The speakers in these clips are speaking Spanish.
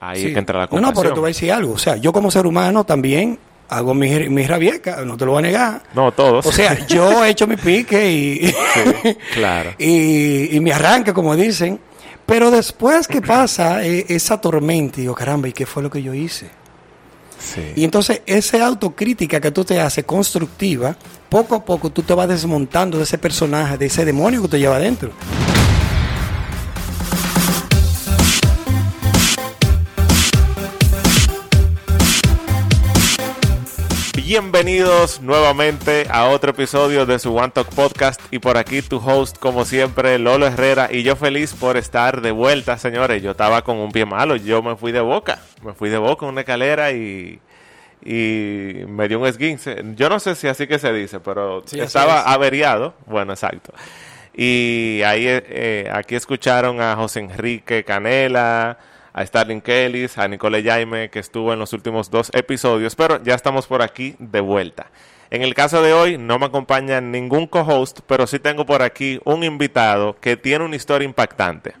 Ahí Sí. es que entra la no, compasión. no, pero te voy a decir algo. O sea, yo como ser humano también hago mis, mis rabiecas, no te lo voy a negar. No, todos. O sea, yo he hecho mi pique y, Sí, claro. y, y me arranca, como dicen. Pero después que pasa eh, esa tormenta, digo, caramba, ¿y qué fue lo que yo hice? Sí. Y entonces esa autocrítica que tú te haces constructiva, poco a poco tú te vas desmontando de ese personaje, de ese demonio que te lleva adentro. Bienvenidos nuevamente a otro episodio de su One Talk Podcast. Y por aquí tu host como siempre Lolo Herrera. Y yo feliz por estar de vuelta señores, yo estaba con un pie malo, yo me fui de boca, me fui de boca en una escalera y, y me dio un esguince, yo no sé si así que se dice, pero Sí, estaba es. averiado, bueno exacto, y ahí eh, eh, aquí escucharon a José Enrique Canela, a Starling Kelly, a Nicole Jaime, que estuvo en los últimos dos episodios, pero ya estamos por aquí de vuelta. En el caso de hoy no me acompaña ningún co-host, pero sí tengo por aquí un invitado que tiene una historia impactante.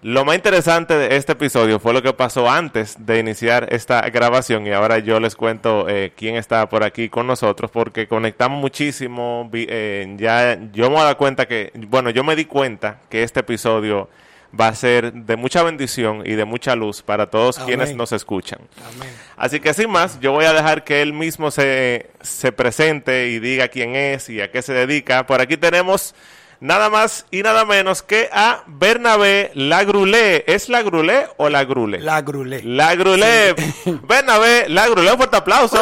Lo más interesante de este episodio fue lo que pasó antes de iniciar esta grabación y ahora yo les cuento eh, quién está por aquí con nosotros porque conectamos muchísimo. eh, ya yo me voy a dar cuenta que, bueno, yo me di cuenta que este episodio va a ser de mucha bendición y de mucha luz para todos Amén. quienes nos escuchan. Amén. Así que sin más, yo voy a dejar que él mismo se, se presente y diga quién es y a qué se dedica. Por aquí tenemos nada más y nada menos que a Bernabé Lagrulé. ¿Es Lagrulé o Lagrule? La grulé. Lagrulé. Bernabé Lagrulé. Un fuerte aplauso.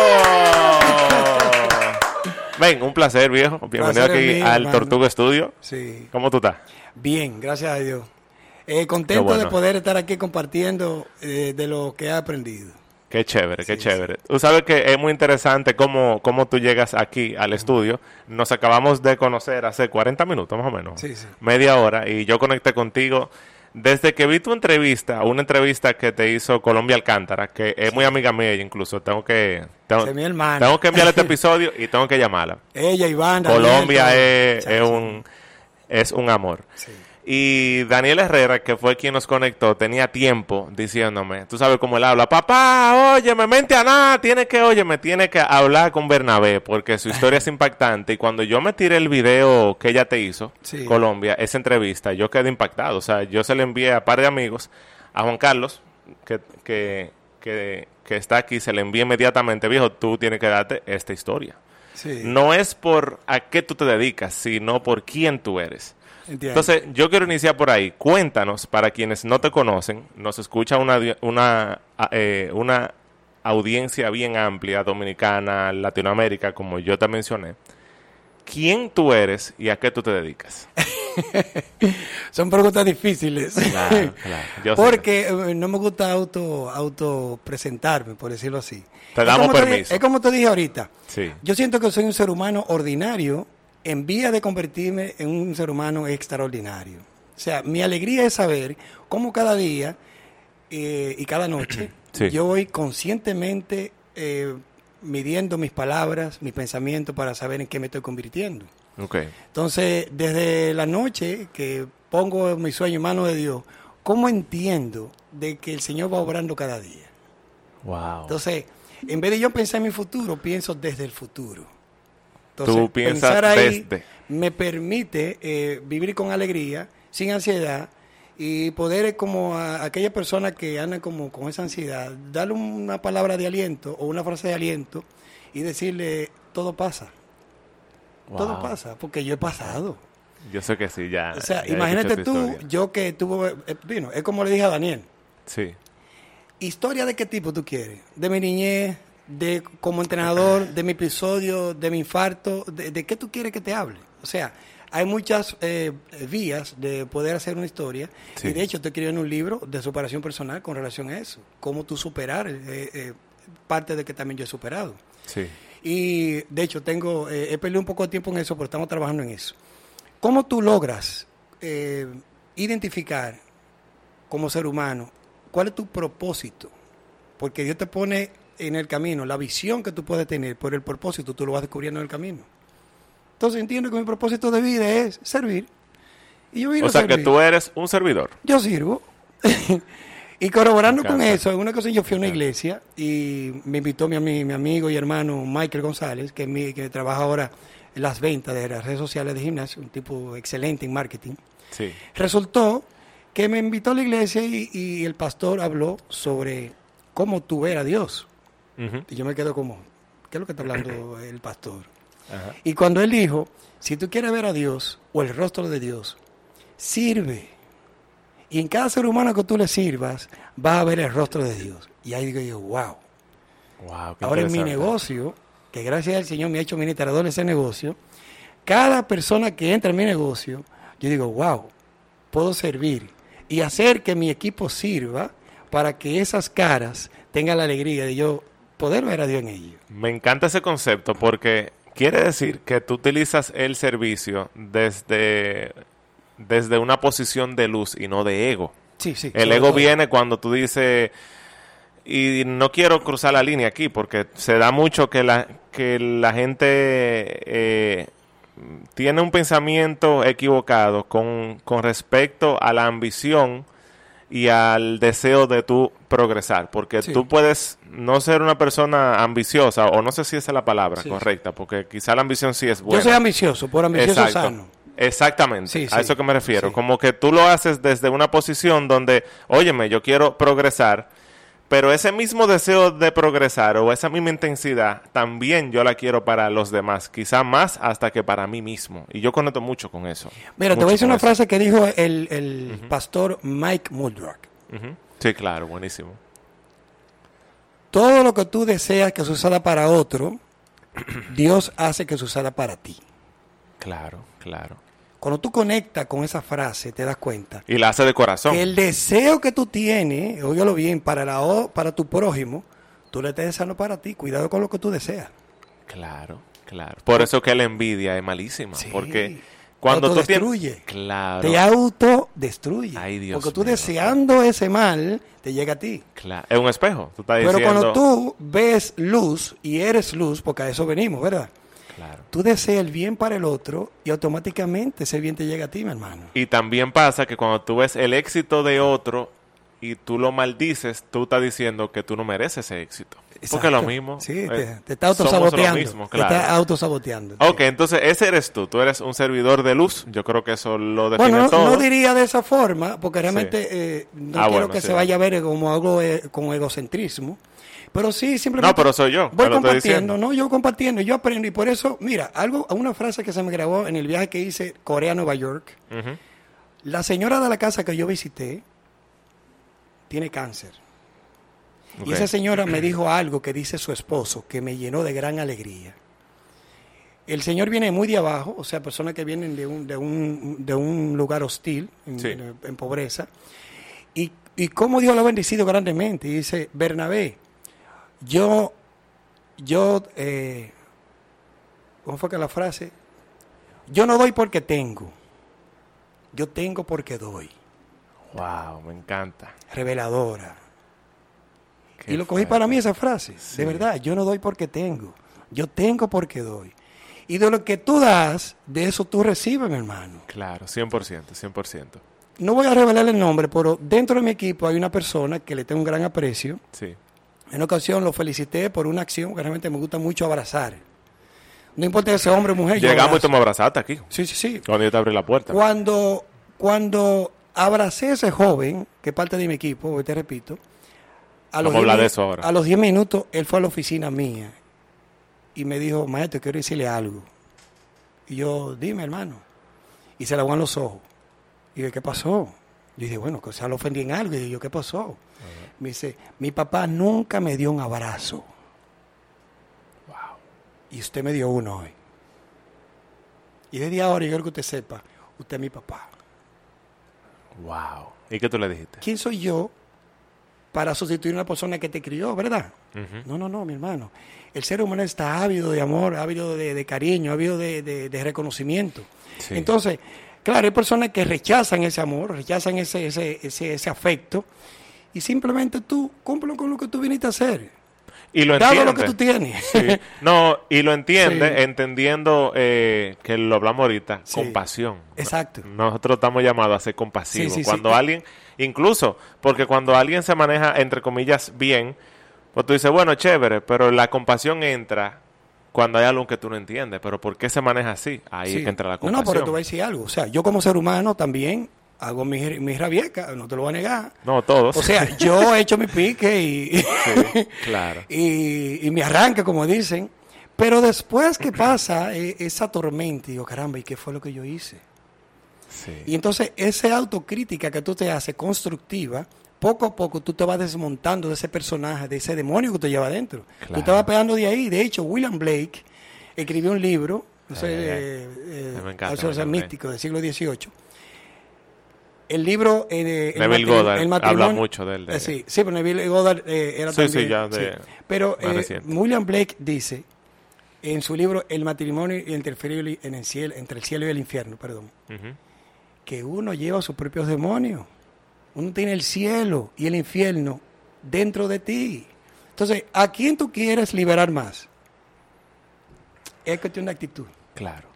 Ven, un placer, viejo. Bienvenido Placer aquí mío, al hermano. Tortuga Studio. Sí. ¿Cómo tú estás? Bien, gracias a Dios. Eh, contento bueno. de poder estar aquí compartiendo eh, de lo que he aprendido. Qué chévere, qué chévere. Tú sabes que es muy interesante cómo, cómo tú llegas aquí al estudio. Nos acabamos de conocer hace 40 minutos más o menos. Sí, sí. Media hora. Y yo conecté contigo desde que vi tu entrevista, una entrevista que te hizo Colombia Alcántara, que es muy amiga mía incluso. Tengo que... Tengo, mi hermana. tengo que enviarle este episodio y tengo que llamarla. Ella, Iván, Colombia Daniel, es, todo. es un, es un amor. Sí. Y Daniel Herrera, que fue quien nos conectó, tenía tiempo diciéndome, tú sabes cómo él habla, papá, óyeme, mente a nada, tiene que, óyeme, tiene que hablar con Bernabé, porque su historia es impactante. Y cuando yo me tiré el video que ella te hizo, Sí. Colombia, esa entrevista, yo quedé impactado. O sea, yo se le envié a par de amigos, a Juan Carlos, que, que, que, que está aquí, se le envié inmediatamente, viejo, tú tienes que darte esta historia. Sí, No es por a qué tú te dedicas, sino por quién tú eres. Entiendo. Entonces, yo quiero iniciar por ahí. Cuéntanos, para quienes no te conocen, nos escucha una, una, eh, una audiencia bien amplia, dominicana, Latinoamérica, como yo te mencioné. ¿Quién tú eres y a qué tú te dedicas? Son preguntas difíciles. Claro, claro. Yo sé. Porque eh, no me gusta auto, auto presentarme, por decirlo así. Te damos permiso. es como te dije ahorita. Sí. Yo siento que soy un ser humano ordinario en vía de convertirme en un ser humano extraordinario. O sea, mi alegría es saber cómo cada día eh, y cada noche Sí. yo voy conscientemente eh, midiendo mis palabras, mis pensamientos para saber en qué me estoy convirtiendo. Entonces, desde la noche que pongo mi sueño en manos de Dios, ¿cómo entiendo de que el Señor va obrando cada día? Wow. Entonces, en vez de yo pensar en mi futuro, pienso desde el futuro. Tú piensas pensar ahí desde. me permite eh, vivir con alegría, sin ansiedad, y poder, eh, como a aquella persona que anda como con esa ansiedad, darle una palabra de aliento o una frase de aliento y decirle, todo pasa, todo pasa, porque yo he pasado. Yo sé que sí, ya. O sea, ya imagínate tú, historia. yo que tuvo, eh, vino, es como le dije a Daniel, Sí. ¿Historia de qué tipo tú quieres? ¿De mi niñez? ¿De como entrenador? ¿De mi episodio? ¿De mi infarto? ¿De, de qué tú quieres que te hable? O sea, hay muchas eh, vías de poder hacer una historia. Sí. Y de hecho, estoy escribiendo un libro de superación personal con relación a eso. Cómo tú superar eh, eh, parte de que también yo he superado. Sí. Y de hecho, tengo, he perdido un poco de tiempo en eso, pero estamos trabajando en eso. ¿Cómo tú logras eh, identificar como ser humano cuál es tu propósito? Porque Dios te pone en el camino la visión que tú puedes tener, por el propósito tú lo vas descubriendo en el camino. Entonces entiendo que mi propósito de vida es servir. Y yo vine O a sea, que tú eres un servidor. Yo sirvo. Y corroborando con eso, en una ocasión yo fui a una iglesia y me invitó mi, mi amigo y hermano Michael González, que, es mi- que trabaja ahora en las ventas de las redes sociales de gimnasio, un tipo excelente en marketing. Sí. Resultó que me invitó a la iglesia y, y el pastor habló sobre cómo tú ver a Dios. Y yo me quedo como, ¿qué es lo que está hablando el pastor? Ajá. Y cuando él dijo, si tú quieres ver a Dios o el rostro de Dios, sirve. Y en cada ser humano que tú le sirvas, vas a ver el rostro de Dios. Y ahí digo yo, wow. Wow, Ahora en mi negocio, que gracias al Señor me ha hecho administrador de ese negocio, cada persona que entra en mi negocio, yo digo, wow, puedo servir y hacer que mi equipo sirva para que esas caras tengan la alegría de yo poder ver a Dios en ellos. Me encanta ese concepto porque quiere decir que tú utilizas el servicio desde, desde una posición de luz y no de ego. Sí, sí. El ego todo. viene cuando tú dices, y no quiero cruzar la línea aquí, porque se da mucho que la, que la gente eh, tiene un pensamiento equivocado con, con respecto a la ambición y al deseo de tú progresar, porque Sí. tú puedes no ser una persona ambiciosa, o no sé si esa es la palabra Sí, correcta, porque quizá la ambición sí es buena. Yo soy ambicioso, por ambicioso Exacto. sano. Exactamente, Sí, a eso que me refiero. Como que tú lo haces desde una posición donde, óyeme, yo quiero progresar, pero ese mismo deseo de progresar o esa misma intensidad también yo la quiero para los demás, quizá más hasta que para mí mismo. Y yo conecto mucho con eso. Mira, te voy a decir una eso. frase que dijo el, el pastor Mike Muldrock. Ujú. Sí, claro, buenísimo. Todo lo que tú deseas que suceda para otro, Dios hace que suceda para ti. Claro, claro. Cuando tú conectas con esa frase, te das cuenta Y la hace de corazón. que el deseo que tú tienes, óigalo bien, para, la, o- para tu prójimo, tú le estás deseando para ti. Cuidado con lo que tú deseas. Claro, claro. Por eso que la envidia es malísima, Sí. porque cuando tú tienes... Autodestruye. Claro. Te autodestruye. Ay, Dios Porque tú mío. deseando ese mal, te llega a ti. Claro. Es un espejo. Tú estás Pero diciendo... cuando tú ves luz y eres luz, porque a eso venimos, ¿verdad? Claro. Tú deseas el bien para el otro y automáticamente ese bien te llega a ti, mi hermano. Y también pasa que cuando tú ves el éxito de otro y tú lo maldices, tú estás diciendo que tú no mereces ese éxito. Porque es lo Exacto. mismo. Sí, eh, te, te está autosaboteando. mismo, Te está claro. autosaboteando. Ok, entonces ese eres tú. Tú eres un servidor de luz. Yo creo que eso lo define Bueno, no, todo. no diría de esa forma, porque realmente Sí. eh, no Ah, quiero bueno, que sí. se vaya a ver como algo eh, como egocentrismo. Pero sí, simplemente. No, pero soy yo, Voy compartiendo. ¿no? Yo compartiendo, yo aprendo. Y por eso, mira, algo, una frase que se me grabó en el viaje que hice Corea-Nueva York. La señora de la casa que yo visité tiene cáncer. Y esa señora me dijo algo que dice su esposo, que me llenó de gran alegría. El señor viene muy de abajo, o sea, personas que vienen de un, de un, de un lugar hostil, en, Sí. en- en pobreza. Y, y cómo Dios lo ha bendecido grandemente. Y dice, Bernabé, yo, yo, eh, ¿cómo fue que la frase? Yo no doy porque tengo, yo tengo porque doy. Wow, me encanta. Reveladora. Qué y lo cogí fuerte. para mí esa frase. Sí. De verdad, yo no doy porque tengo. Yo tengo porque doy. Y de lo que tú das, de eso tú recibes, mi hermano. Claro, 100%, 100%. No voy a revelar el nombre, pero dentro de mi equipo hay una persona que le tengo un gran aprecio. Sí. En una ocasión lo felicité por una acción que realmente me gusta mucho abrazar. No importa que sea hombre o mujer. Llegamos y tú me abrazaste aquí. Sí, sí, sí. Cuando yo te abrí la puerta. Cuando, cuando abracé a ese joven, que es parte de mi equipo, te repito, a Vamos a 10 hablar de eso ahora. A los 10 minutos, él fue a la oficina mía y me dijo, maestro, quiero decirle algo. Y yo, dime, hermano. Y se le aguan los ojos. Y yo, ¿qué pasó? Yo dije, bueno, que se lo ofendí en algo. Y yo, ¿qué pasó? Me dice, mi papá nunca me dio un abrazo. Y usted me dio uno hoy. Y desde ahora yo quiero que usted sepa, usted es mi papá. Wow. ¿Y qué tú le dijiste? ¿Quién soy yo para sustituir a una persona que te crió, verdad? No, no, no, mi hermano. El ser humano está ávido de amor, ávido de, de cariño, ávido de, de- de reconocimiento. Sí. Entonces, claro, hay personas que rechazan ese amor, rechazan ese, ese, ese, ese afecto, y simplemente tú cúmpelo con lo que tú viniste a hacer. Y lo dado entiende. lo que tú tienes. Sí. No, y lo entiende Sí. entendiendo eh, que lo hablamos ahorita, Sí. compasión. Exacto. Nosotros estamos llamados a ser compasivos. Cuando alguien, incluso, porque cuando alguien se maneja, entre comillas, bien, pues tú dices, bueno, chévere, pero la compasión entra cuando hay algo que tú no entiendes. Pero ¿por qué se maneja así? Ahí Sí. es que entra la No, compasión. no, pero te voy a decir algo. O sea, yo como ser humano también hago mis, mis rabiecas, no te lo voy a negar. No, todos. O sea, yo he hecho mi pique y, Sí, claro. y, y me arranca, como dicen. Pero después que pasa eh, esa tormenta, digo, caramba, ¿y qué fue lo que yo hice? Sí. Y entonces esa autocrítica que tú te haces constructiva, poco a poco tú te vas desmontando de ese personaje, de ese demonio que te lleva adentro. Tú Claro. te vas pegando de ahí. De hecho, William Blake escribió un libro, no sé, Eh, me encanta, místico del siglo XVIII. El libro... eh, el matri- Goddard el habla mucho de él, de- eh, sí, sí, pero Neville Goddard eh, era Sí, sí, también... ya de- Pero eh. William Blake dice en su libro El matrimonio interferible en el cielo, entre el cielo y el infierno, perdón, que uno lleva sus propios demonios. Uno tiene el cielo y el infierno dentro de ti. Entonces, ¿a quién tú quieres liberar más? Es cuestión de actitud. Claro.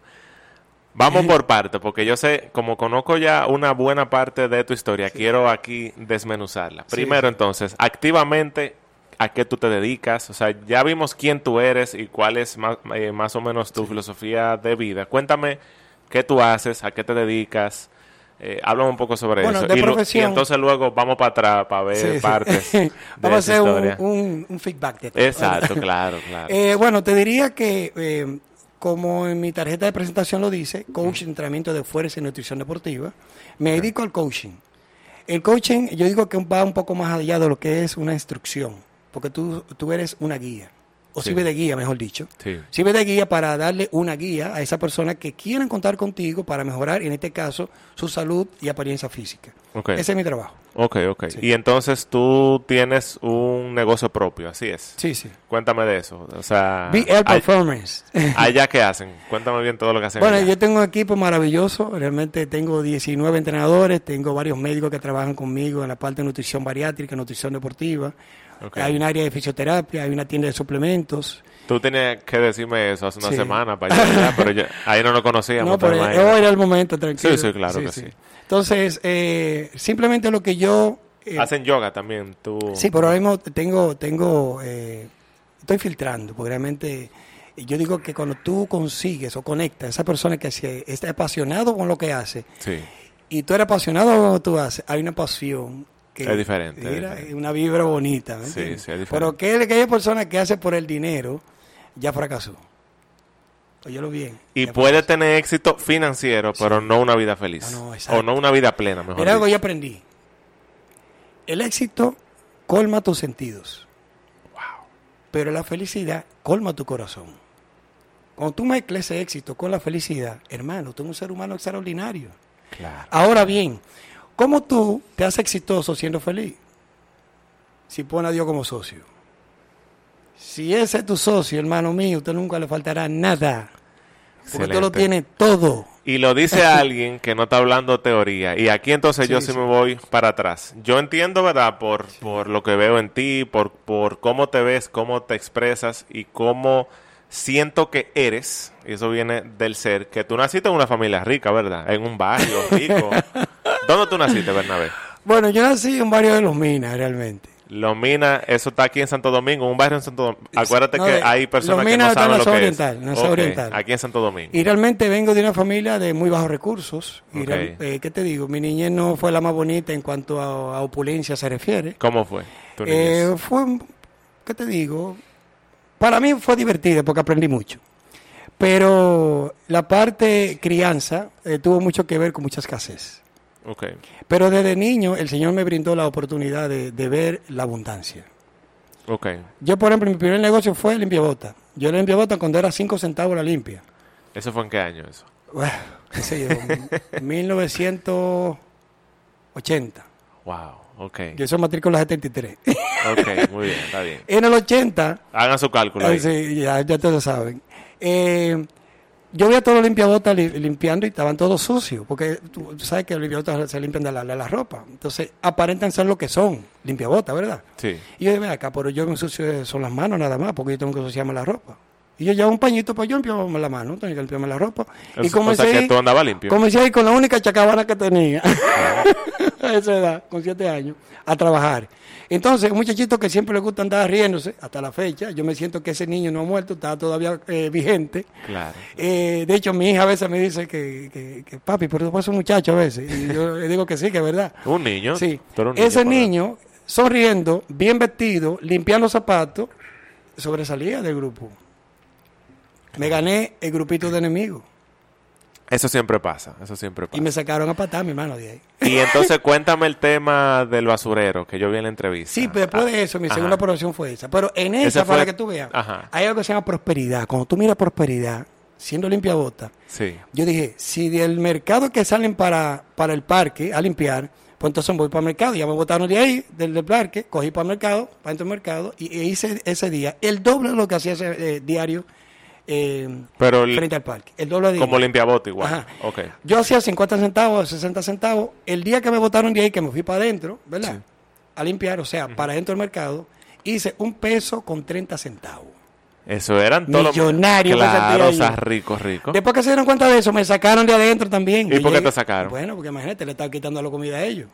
Vamos por parte, porque yo sé, como conozco ya una buena parte de tu historia, quiero aquí desmenuzarla. Sí, Primero, sí. entonces, activamente, ¿a qué tú te dedicas? O sea, ya vimos quién tú eres y cuál es más, eh, más o menos tu filosofía de vida. Cuéntame qué tú haces, a qué te dedicas. Eh, háblame un poco sobre Bueno, eso. de y, entonces luego vamos para atrás para ver Sí, partes de Vamos a hacer un- un feedback de todo. Exacto, claro, claro. Eh, bueno, te diría que, eh, como en mi tarjeta de presentación lo dice, coach, entrenamiento de fuerza y nutrición deportiva, me dedico al coaching. El coaching, yo digo que va un poco más allá de lo que es una instrucción, porque tú, tú eres una guía, o Sí. sirve de guía, mejor dicho. Sí. Sirve de guía para darle una guía a esa persona que quieren contar contigo para mejorar, en este caso, su salud y apariencia física. Ese es mi trabajo. Ok, ok. Sí. Y entonces tú tienes un negocio propio, así es. Sí, sí. Cuéntame de eso. O sea, BL Performance. allá qué hacen. Cuéntame bien todo lo que hacen. Bueno, allá. yo tengo un equipo maravilloso, realmente tengo 19 entrenadores, tengo varios médicos que trabajan conmigo en la parte de nutrición bariátrica, nutrición deportiva. Hay un área de fisioterapia, hay una tienda de suplementos. Tú tenías que decirme eso hace una Sí. semana para allá, pero yo- ahí no lo conocíamos. No, pero hoy era el momento, tranquilo. Sí, sí, claro que sí. Entonces, eh, simplemente lo que yo... eh, Hacen yoga también, tú. Sí, pero ahora mismo tengo, tengo, eh, estoy filtrando, porque realmente yo digo que cuando tú consigues o conectas a esa persona que se, está apasionado con lo que hace, Sí. y tú eres apasionado con lo que tú haces, hay una pasión que Es diferente, es diferente. una vibra bonita. ¿me Sí, sí, es diferente. Pero que aquella persona que hace por el dinero ya fracasó. Óyelo bien. Y puede fracasó. tener éxito financiero, pero no una vida feliz. No, o no una vida plena, mejor Mira algo yo aprendí. El éxito colma tus sentidos. Pero la felicidad colma tu corazón. Cuando tú mezclas ese éxito con la felicidad, hermano, tú eres un ser humano extraordinario. Claro. Ahora bien, ¿cómo tú te haces exitoso siendo feliz? Si pone a Dios como socio. Si ese es tu socio, hermano mío, usted nunca le faltará nada. Porque usted lo Excelente. tiene todo. Y lo dice alguien que no está hablando teoría. Y aquí entonces Sí, yo sí, sí. me voy para atrás. Yo entiendo, ¿verdad? Por, por lo que veo en ti, por, por cómo te ves, cómo te expresas y cómo siento que eres. Y eso viene del ser. Que tú naciste en una familia rica, ¿verdad? En un barrio rico. ¿Dónde tú naciste, Bernabé? Bueno, yo nací en un barrio de Los Minas, realmente. Los Minas, eso está aquí en Santo Domingo, un barrio en Santo Domingo. Acuérdate No, que hay personas que no saben lo que oriental, es. oriental. Aquí en Santo Domingo. Y realmente vengo de una familia de muy bajos recursos. Y eh, ¿Qué te digo? Mi niñez no fue la más bonita en cuanto a, a opulencia se refiere. ¿Cómo fue tu niñez? Eh, fue, ¿qué te digo? Para mí fue divertido porque aprendí mucho. Pero la parte crianza eh, tuvo mucho que ver con mucha escasez. Ok. Pero desde niño el Señor me brindó la oportunidad de, de ver la abundancia. Ok. Yo, por ejemplo, mi primer negocio fue limpiabota. Yo limpiabota cuando era 5 centavos la limpia. ¿Eso fue en qué año eso? Bueno, qué sé yo, 1980. Wow, ok. Yo soy matrícula 73. Ok, muy bien, está bien. en el 80, Hagan su cálculo ahí. eh, sí, ya, ya todos saben, eh, yo vi a todos los limpiabotas li- limpiando y estaban todos sucios, porque tú, sabes que los limpiabotas se limpian de la, la ropa. Entonces, aparentan ser lo que son, limpiabotas, ¿verdad? Sí. Y yo dije, "Ven acá, pero yo me ensucio son las manos nada más, porque yo tengo que ensuciarme la ropa. Y yo llevo un pañito para yo limpiarme la mano, tengo que limpiarme la ropa. y O- o comencé, sea que tú andabas limpio. comencé ahí con la única chacabana que tenía, a esa edad, con siete años, a trabajar. Entonces, un muchachito que siempre le gusta andar riéndose, hasta la fecha, yo me siento que ese niño no ha muerto, está todavía eh, vigente. Claro. Eh, de hecho, mi hija a veces me dice que, que, que, papi, pero tú eres un muchacho a veces. Y yo le digo que sí, que es verdad. Un niño. Sí. Ese niño, sonriendo, bien vestido, limpiando zapatos, sobresalía del grupo. Me gané el grupito de enemigos. Eso siempre pasa. Eso siempre pasa. Y me sacaron a patar, mi hermano, de ahí. Y entonces cuéntame el tema del basurero que yo vi en la entrevista. Sí, pero después de eso, mi Ajá. segunda profesión fue esa. Pero en esa, fue- para que tú veas, Ajá. hay algo que se llama prosperidad. Cuando tú miras prosperidad, siendo limpiabota, Sí. yo dije, si del mercado que salen para, para el parque a limpiar, pues entonces voy para el mercado. Ya me botaron de ahí, del, del parque, cogí para el mercado, para dentro del mercado, y, e hice ese día el doble de lo que hacía ese eh, diario eh, Pero el- frente al parque. El doble de como limpiabote igual. Ajá. Ok. Yo hacía 50 centavos, 60 centavos. El día que me botaron de ahí, que me fui para adentro, ¿verdad? Sí. A limpiar, o sea, para adentro del mercado, hice un peso con 30 centavos. Eso eran todos los- Millonario, me Claro, o sea, rico, rico. Después que se dieron cuenta de eso, me sacaron de adentro también. ¿Y por qué te sacaron? Bueno, porque imagínate, le estaba quitando la comida a ellos.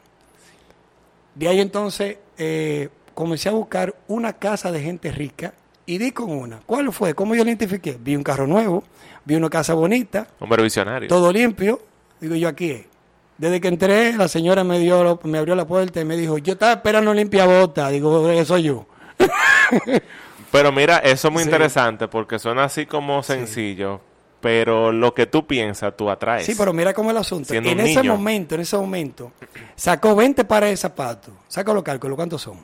De ahí entonces eh, comencé a buscar una casa de gente rica y di con una. ¿Cuál fue? ¿Cómo yo la identifiqué? Vi un carro nuevo, vi una casa bonita, Hombre visionario. todo limpio. Digo yo, aquí es. Desde que entré, la señora me, dio, me abrió la puerta y me dijo, yo estaba esperando limpia bota. Digo, eso soy yo. Pero mira, eso es muy Sí. interesante porque suena así como sencillo, pero lo que tú piensas, tú atraes. Sí, pero mira cómo es el asunto. Siendo en ese niño. momento, en ese momento, sacó 20 pares de zapatos. Saca los cálculos, ¿cuántos son?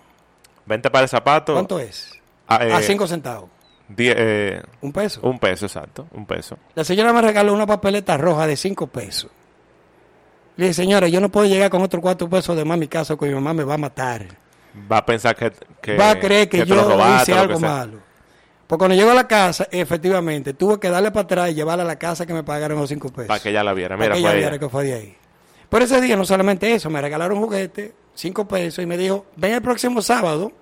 Vente para el zapato. ¿Cuánto es? Ah, eh, A 5 centavos. die- eh, Un peso. un peso, exacto. Un peso. La señora me regaló una papeleta roja de 5 pesos. Le dije, señora, yo no puedo llegar con otros 4 pesos de más a mi casa porque mi mamá me va a matar. Va a pensar que. que va a creer que, yo robaste, hice algo que malo. Porque cuando llegó a la casa, efectivamente, tuve que darle para atrás y llevarla a la casa que me pagaron los 5 pesos. Para que ella la viera. Para Mira, que fue ella viera que fue de ahí. Pero ese día no solamente eso, me regalaron un juguete, cinco pesos, y me dijo, ven el próximo sábado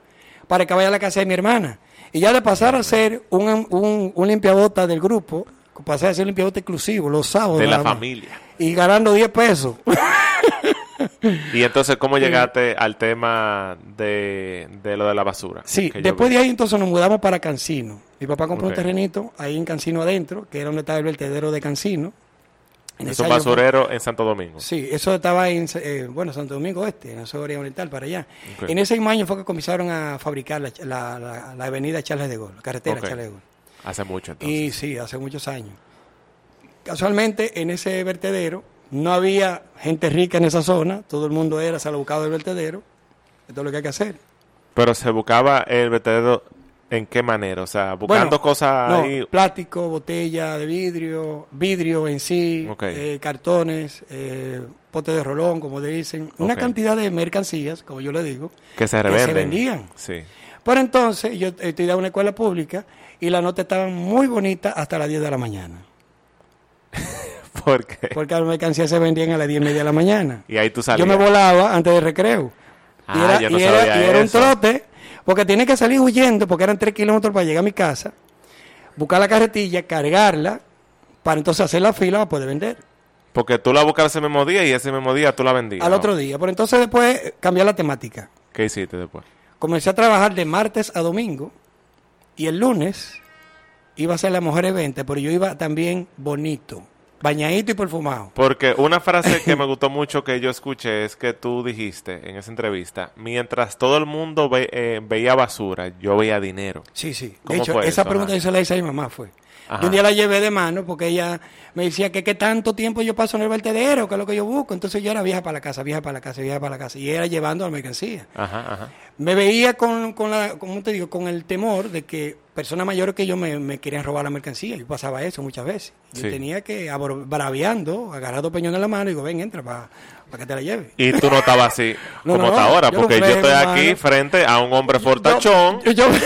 para que vaya a la casa de mi hermana. Y ya de pasar a ser un, un, un limpiabota del grupo, pasé a ser un limpiabota exclusivo los sábados. De la familia. Y ganando 10 pesos. Y entonces, ¿cómo llegaste al tema de, de lo de la basura? Sí, después de ahí entonces nos mudamos para Cancino. Mi papá compró un terrenito ahí en Cancino adentro, que era donde estaba el vertedero de Cancino. En Es un fue- basurero en Santo Domingo. Sí, eso estaba en, eh, bueno, Santo Domingo Este, en la zona oriental, para allá. En ese mismo año fue que comenzaron a fabricar la, la, la- la avenida Charles de Gaulle, la carretera. Charles de Gaulle. Hace mucho entonces. Y sí, hace muchos años. Casualmente, en ese vertedero no había gente rica en esa zona, todo el mundo era buscado del vertedero. Esto es lo que hay que hacer. Pero se buscaba el vertedero en qué manera? O sea, buscando Bueno, cosas no, ahí. plástico, botella de vidrio, vidrio en sí, eh, cartones, eh, pote de rolón, como le dicen, una cantidad de mercancías, como yo le digo, Que se que se vendían. Sí. Pero entonces yo estudiaba en una escuela pública y las notas estaban muy bonitas hasta las 10 de la mañana. Porque. Porque las mercancías se vendían a las 10 y media de la mañana. Y ahí tú salías. Yo me volaba antes del recreo. y Ah, era, yo no y era- y era un trote, porque tenía que salir huyendo, porque eran 3 kilómetros para llegar a mi casa, buscar la carretilla, cargarla, para entonces hacer la fila para poder vender. Porque tú la buscabas ese mismo día y ese mismo día tú la vendías. Al ¿no? otro día. Pero entonces después cambié la temática. ¿Qué hiciste después? Comencé a trabajar de martes a domingo y el lunes iba a ser la mujer evento, pero yo iba también bonito, bañadito y perfumado. Porque una frase que me gustó mucho que yo escuché es que tú dijiste en esa entrevista, mientras todo el mundo ve- eh, veía basura, yo veía dinero. Sí, sí. De ¿Cómo hecho, esa eso? pregunta yo se la hice a mi mamá, fue. Ajá. Yo un día la llevé de mano porque ella me decía que qué tanto tiempo yo paso en el vertedero, que es lo que yo busco. Entonces yo era vieja para la casa, vieja para la casa, vieja para la casa. Y era llevando la mercancía. Ajá, ajá. Me veía con, con la, como te digo, con el temor de que personas mayores que yo me, me querían robar la mercancía. Yo pasaba eso muchas veces. Yo Sí. tenía que, braviando, agarrar dos peñones en la mano y digo, ven, entra para que te la lleve. Y tú no estabas así No, como no, está ahora, yo no porque yo estoy aquí mano. frente a un hombre fortachón. Yo, yo,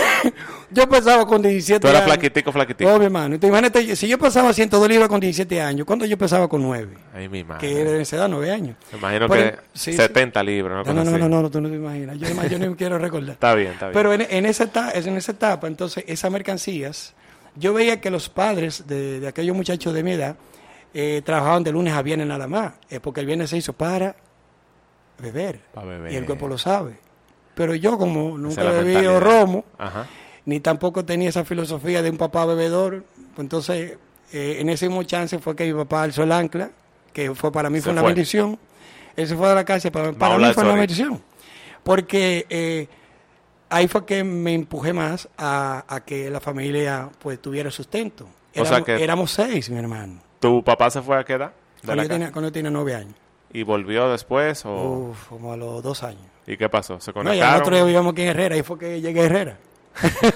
Yo pesaba con 17 Tú eras años. flaquitico, flaquitico. Oh, mi hermano. Entonces, imagínate, si yo pesaba 102 libras con 17 años, ¿cuánto yo pesaba con 9? Ay, mi madre. Que era de esa edad, 9 años. Me imagino Pero- que sí, sí. 70 libras, ¿no? No, no, no, no, no, no, tú no te imaginas. Yo, yo no me quiero recordar. Está bien, está bien. Pero en, en esa etapa, en esa etapa, entonces, esas mercancías, yo veía que los padres de, de aquellos muchachos de mi edad eh, trabajaban de lunes a viernes nada más, eh, porque el viernes se hizo para beber. Y el cuerpo lo sabe. Pero yo, como nunca es mentalidad. romo, Ajá. ni tampoco tenía esa filosofía de un papá bebedor, pues entonces, eh, en ese mismo chance fue que mi papá alzó el ancla, que fue para mí Se fue una fue. bendición. Él se fue de la cárcel, para, para mí fue una bendición. Porque eh, ahí fue que me empujé más a, a que la familia pues tuviera sustento. O sea Éramos, que- éramos seis, mi hermano. ¿Tu papá se fue a qué edad? Cuando yo, tenía, cuando yo tenía nueve años. ¿Y volvió después? O... Uf, como a los dos años. ¿Y qué pasó? ¿Se No, y conectaron? al otro día vivíamos aquí en Herrera, ahí fue que llegué a Herrera.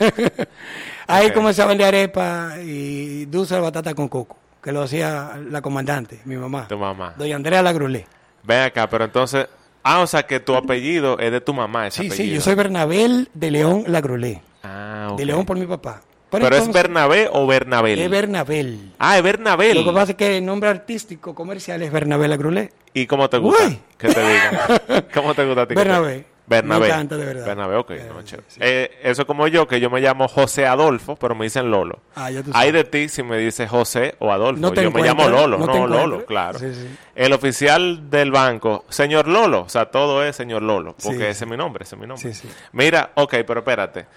ahí Ok. comencé a vender arepa y dulce de batata con coco, que lo hacía la comandante, mi mamá, Tu mamá. doña Andrea Lagrulé. Ven acá, pero entonces... Ah, o sea que tu apellido es de tu mamá, ese Sí, sí, apellido. yo soy Bernabel de León Lagrulé, Ah, ok. de León por mi papá. ¿Pero es entonces, Bernabé o Bernabel? es Bernabel. ah, es Bernabel. Lo que pasa es que el nombre artístico comercial es Bernabel Lagrulé. ¿Y cómo te gusta? Uy. Que te digan. ¿Cómo te gusta a ti? Bernabé. Bernabé. Me encanta, de verdad. Bernabé, ok. Eh, no, chévere. sí. Eh, eso como yo, que yo me llamo José Adolfo, pero me dicen Lolo. Ah, ya tú Hay de ti si me dices José o Adolfo. No te yo me llamo Lolo, no Lolo, claro. Sí, sí. El oficial del banco, señor Lolo, o sea, todo es señor Lolo, porque Sí. ese es mi nombre, ese es mi nombre. Sí, sí. Mira, ok, pero espérate,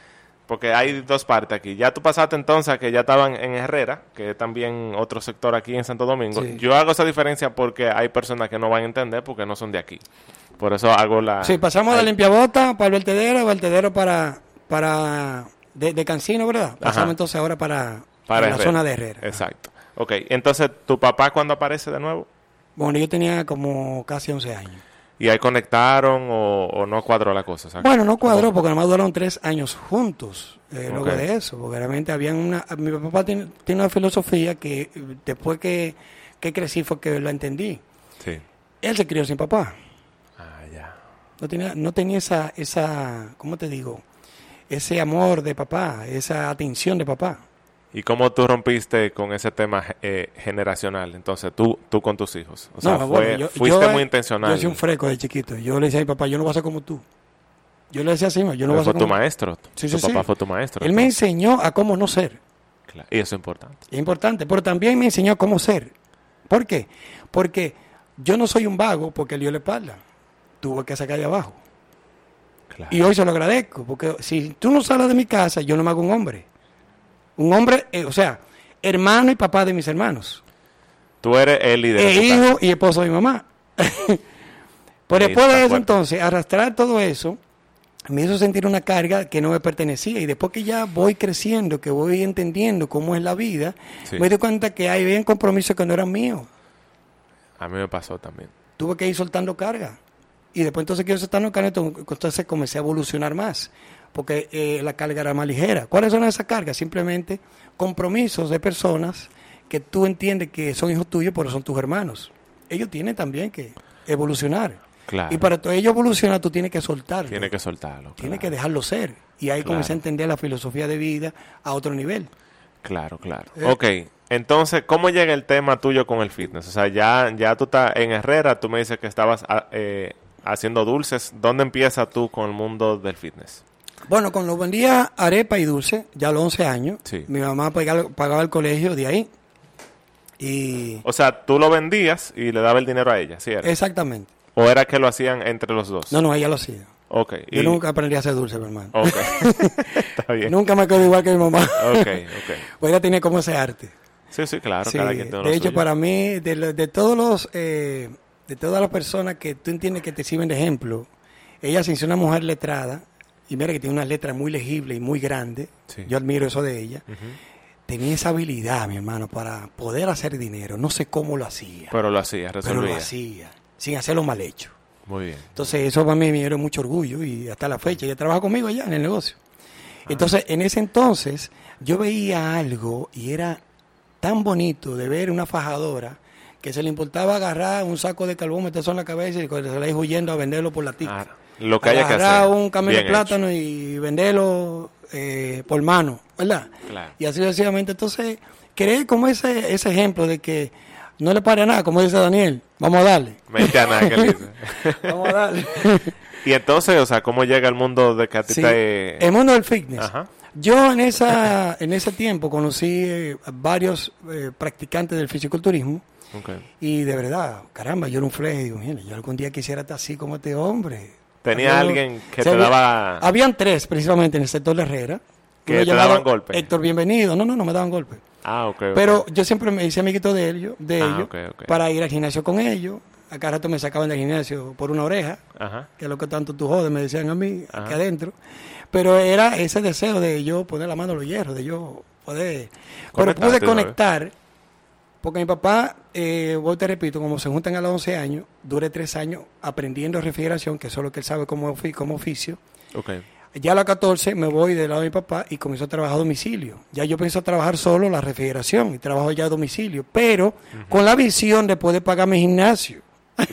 porque hay dos partes aquí. Ya tú pasaste entonces a que ya estaban en Herrera, que es también otro sector aquí en Santo Domingo. Sí. Yo hago esa diferencia porque hay personas que no van a entender porque no son de aquí. Por eso hago la... Sí, pasamos de Ahí. limpiabota para el vertedero, vertedero para, para de, de Cancino, ¿verdad? Pasamos Ajá. entonces ahora para, para la zona de Herrera. Exacto. Ok, entonces, ¿tu papá cuándo aparece de nuevo? Bueno, yo tenía como casi 11 años. ¿Y ahí conectaron o, o no cuadró la cosa? Bueno, no cuadró porque además duraron tres años juntos eh, luego de eso, porque realmente habían una... Mi papá tiene, tiene una filosofía que después que, que crecí fue que la entendí. Sí. Él se crió sin papá. Ah, ya. No tenía, no tenía esa, esa, ¿cómo te digo? Ese amor de papá, esa atención de papá. ¿Y cómo tú rompiste con ese tema eh, generacional? Entonces, tú, tú con tus hijos. O sea, No, fue, bueno, yo- fuiste yo, muy eh, intencional. Yo soy un freco de chiquito. Yo le decía a mi papá, yo no voy a ser como tú. Yo le decía así, yo no voy a fue ser tu como maestro. Sí, tu sí, papá sí. fue tu maestro. Él me enseñó a cómo no ser. Claro, Y eso es importante. Es importante, pero también me enseñó cómo ser. ¿Por qué? Porque yo no soy un vago porque le dio la espalda. Tuve que sacar de abajo. Claro. Y hoy se lo agradezco, porque si tú no sales de mi casa, yo no me hago un hombre. Un hombre, eh, o sea, hermano y papá de mis hermanos. Tú eres el líder. de E hijo y esposo de mi mamá. Pero Ahí después de eso, entonces, arrastrar todo eso, me hizo sentir una carga que no me pertenecía. Y después que ya voy creciendo, que voy entendiendo cómo es la vida, Sí. me doy cuenta que hay bien compromisos que no eran míos. A mí me pasó también. Tuve que ir soltando carga. Y después entonces que yo soltando carga, entonces comencé a evolucionar más. Porque eh, la carga era más ligera. ¿Cuáles son esas cargas? Simplemente compromisos de personas que tú entiendes que son hijos tuyos, pero son tus hermanos. Ellos tienen también que evolucionar. Claro. Y para todo ello evolucionar, tú tienes que soltarlo. Tienes que soltarlo. Tienes claro. que dejarlo ser. Y ahí Claro. comencé a entender la filosofía de vida a otro nivel. Claro, claro. Eh. Ok, entonces, ¿cómo llega el tema tuyo con el fitness? O sea, ya, ya tú estás en Herrera, tú me dices que estabas ah, eh, haciendo dulces. ¿Dónde empiezas tú con el mundo del fitness? Bueno, cuando vendía arepa y dulce, ya a los 11 años, Sí. mi mamá pagaba, pagaba el colegio de ahí. Y O sea, tú lo vendías y le dabas el dinero a ella, ¿sí era? exactamente. ¿O era que lo hacían entre los dos? No, no, ella lo hacía. Ok. Yo y- nunca aprendí a hacer dulce, mi hermano. Ok. Está bien. Nunca me quedo igual que mi mamá. Ok, ok. Pues ella tenía como ese arte. Sí, sí, claro. Sí, cada quien tiene lo de hecho, suyo. para mí, de, lo- de todos los, eh, de todas las personas que tú entiendes que te sirven de ejemplo, ella sin ser una mujer letrada, y mira que tiene una letra muy legible y muy grande, Sí. yo admiro eso de ella, tenía esa habilidad, mi hermano, para poder hacer dinero. No sé cómo lo hacía, Pero lo hacía, pero resolvía. lo hacía, sin hacerlo mal hecho. Muy bien. Entonces, eso para mí me dio mucho orgullo y hasta la fecha, ella trabaja conmigo allá en el negocio. Entonces, en ese entonces, yo veía algo y era tan bonito de ver una fajadora que se le importaba agarrar un saco de carbón, meterse en la cabeza y se la iba huyendo a venderlo por la tica. Ah, lo que haya que hacer. un camión Bien de plátano y venderlo eh, por mano, ¿verdad? Claro. Y así sucesivamente. Entonces, creé como ese, ese ejemplo de que no le pare a nada, como dice Daniel, vamos a darle. Mente a nada que. Vamos a darle. y entonces, o sea, ¿cómo llega el mundo de que Sí, te... El mundo del fitness. Ajá. Yo en esa en ese tiempo conocí eh, varios eh, practicantes del fisiculturismo Ok. y de verdad, caramba, yo era un fleje y digo, mira, yo algún día quisiera estar así como este hombre. Tenía alguien que te daba... Habían tres precisamente en el sector de Herrera. Que te llamado daban golpe. Héctor Bienvenido. No, no, no me daban golpe. Ah, ok. Pero yo siempre me hice amiguito de ellos, de Ah, ellos ok, ok. para ir al gimnasio con ellos. A cada rato me sacaban del gimnasio por una oreja, Ajá. que es lo que tanto tú jodes, me decían a mí, Ajá. aquí adentro. Pero era ese deseo de yo poner la mano a los hierros, de yo poder... Pero pude ¿sabes? conectar, porque mi papá, eh, vos te repito, como se juntan a los 11 años, duré tres años aprendiendo refrigeración, que eso es lo que él sabe como, ofi- como oficio. Ok. Ya a los 14 me voy del lado de mi papá y comienzo a trabajar a domicilio. Ya yo pienso trabajar solo la refrigeración y trabajo ya a domicilio, pero con la visión de poder pagar mi gimnasio.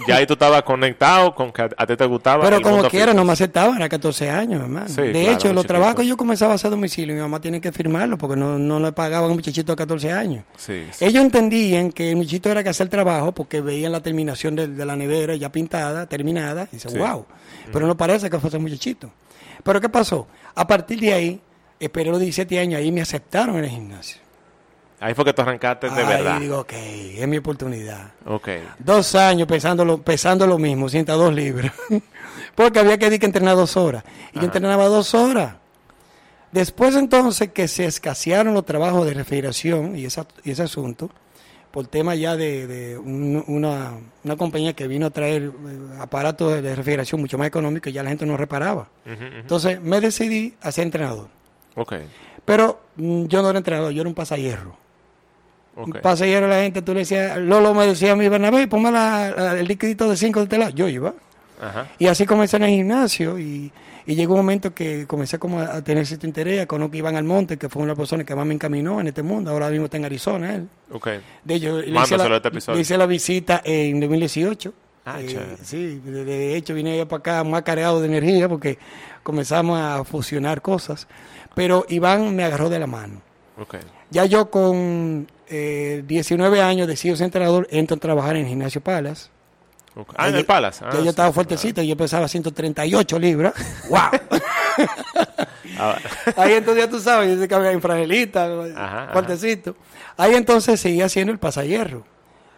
Ya ahí tú estabas conectado con que a, a ti te gustaba Pero como quiera, no me aceptaban, era 14 años, hermano. Sí, de claro, hecho, los trabajos yo comenzaba a hacer a domicilio, mi mamá tiene que firmarlo porque no, no le pagaban a un muchachito de 14 años. Sí, sí. Ellos entendían que el muchachito era que hacer trabajo porque veían la terminación de, de la nevera ya pintada, terminada, y dicen, wow, pero no parece que fuese un muchachito. Pero ¿qué pasó? A partir de ahí, esperé los 17 años, ahí me aceptaron en el gimnasio. Ahí fue que tú arrancaste de ahí verdad. digo, ok, es mi oportunidad. Ok. Dos años pesando lo, pesando lo mismo, 102 libras. Porque había que que entrenar dos horas. Y yo entrenaba dos horas. Después entonces que se escasearon los trabajos de refrigeración y, esa, y ese asunto, por tema ya de, de un- una, una compañía que vino a traer eh, aparatos de, refrigeración mucho más económicos y ya la gente no reparaba. Entonces me decidí a ser entrenador. Ok. Pero mm, yo no era entrenador, yo era un pasajero. Ok. Un pasajero la gente, tú le decías, Lolo me decía a mi Bernabé, ponme la- la- el liquidito de 5 de tela. Yo iba. Ajá. Y así comencé en el gimnasio y, y llegó un momento que comencé como a, a tener cierto interés, conozco a Iván Almonte, que fue una persona que más me encaminó en este mundo, ahora mismo está en Arizona él. Ok. De hecho, le hice, la, este le hice la visita en 2018. Ah, Eh, sí, de, hecho vine allá para acá más cargado de energía porque comenzamos a fusionar cosas. Pero Iván me agarró de la mano. Ya yo con eh, 19 años decido ser entrenador, entro a trabajar en el gimnasio Palas. ok. Ah, en el Palace. yo- Ah, ya yo sí. estaba fuertecito, yo pesaba 138 libras. ¡Wow! Ah, Ahí entonces ya tú sabes, yo sé que había infragelita, Ajá, ajá. fuertecito. Ahí entonces seguía haciendo el pasahierro.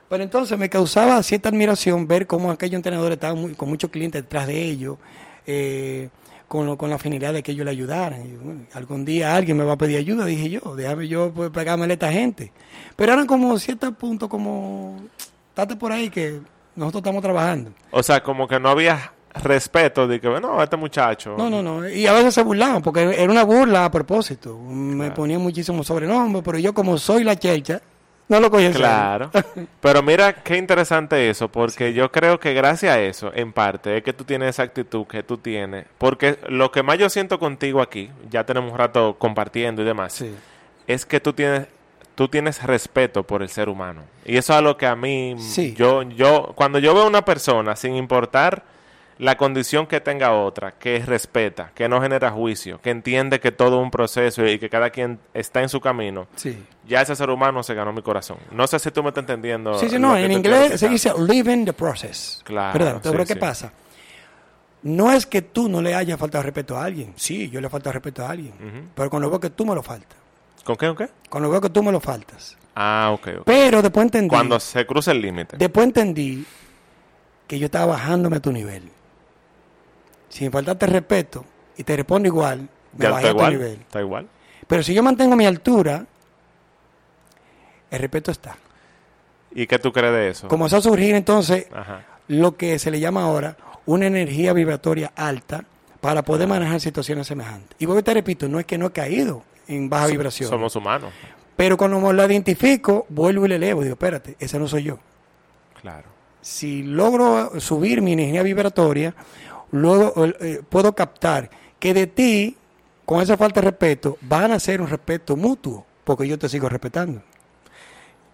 Pero entonces me causaba cierta admiración ver cómo aquellos entrenadores estaban muy- con muchos clientes detrás de ellos, eh, con, lo- con la afinidad de que ellos le ayudaran. Y, bueno, algún día alguien me va a pedir ayuda, dije yo, déjame yo pues, pegarme a esta gente. Pero eran como ciertos puntos como, estate por ahí que nosotros estamos trabajando. O sea, como que no había respeto de que, bueno, este muchacho. No, no, no. Y a veces se burlaban, porque era una burla a propósito. Me Claro. ponían muchísimos sobrenombres, pero yo como soy la chelcha, no lo cogí en serio. Claro. Pero mira qué interesante eso, porque yo creo que gracias a eso, en parte, es que tú tienes esa actitud que tú tienes. Porque lo que más yo siento contigo aquí, ya tenemos un rato compartiendo y demás, Sí. es que tú tienes tú tienes respeto por el ser humano. Y eso es algo que a mí Sí. yo yo cuando yo veo a una persona sin importar la condición que tenga otra, que respeta, que no genera juicio, que entiende que todo es un proceso y que cada quien está en su camino, Sí. ya ese ser humano se ganó mi corazón. No sé si tú me estás entendiendo. Sí, sí, no, en inglés se dice living the process. Claro, ¿Verdad? Entonces, sí, pero ¿qué pasa? No es que tú no le hayas faltado respeto a alguien. Sí, yo le falta respeto a alguien. Ujú. Pero cuando veo que tú me lo faltas. ¿Con qué, con qué? Cuando veo que tú me lo faltas. Ah, ok. ok. Pero después entendí. Cuando se cruza el límite. Después entendí que yo estaba bajándome a tu nivel. Si me faltaste respeto y te respondo igual, me bajé a tu igual. nivel. Está igual. Pero si yo mantengo mi altura, el respeto está. ¿Y qué tú crees de eso? Comenzó a surgir entonces Ajá. lo que se le llama ahora una energía vibratoria alta para poder manejar situaciones semejantes. Y vuelvo te repito, no es que no he caído en baja vibración. Somos humanos. Pero cuando me lo identifico, vuelvo y le elevo. Digo, espérate, ese no soy yo. Claro. si logro subir mi energía vibratoria, luego eh, puedo captar que de ti, con esa falta de respeto, van a ser un respeto mutuo, porque yo te sigo respetando.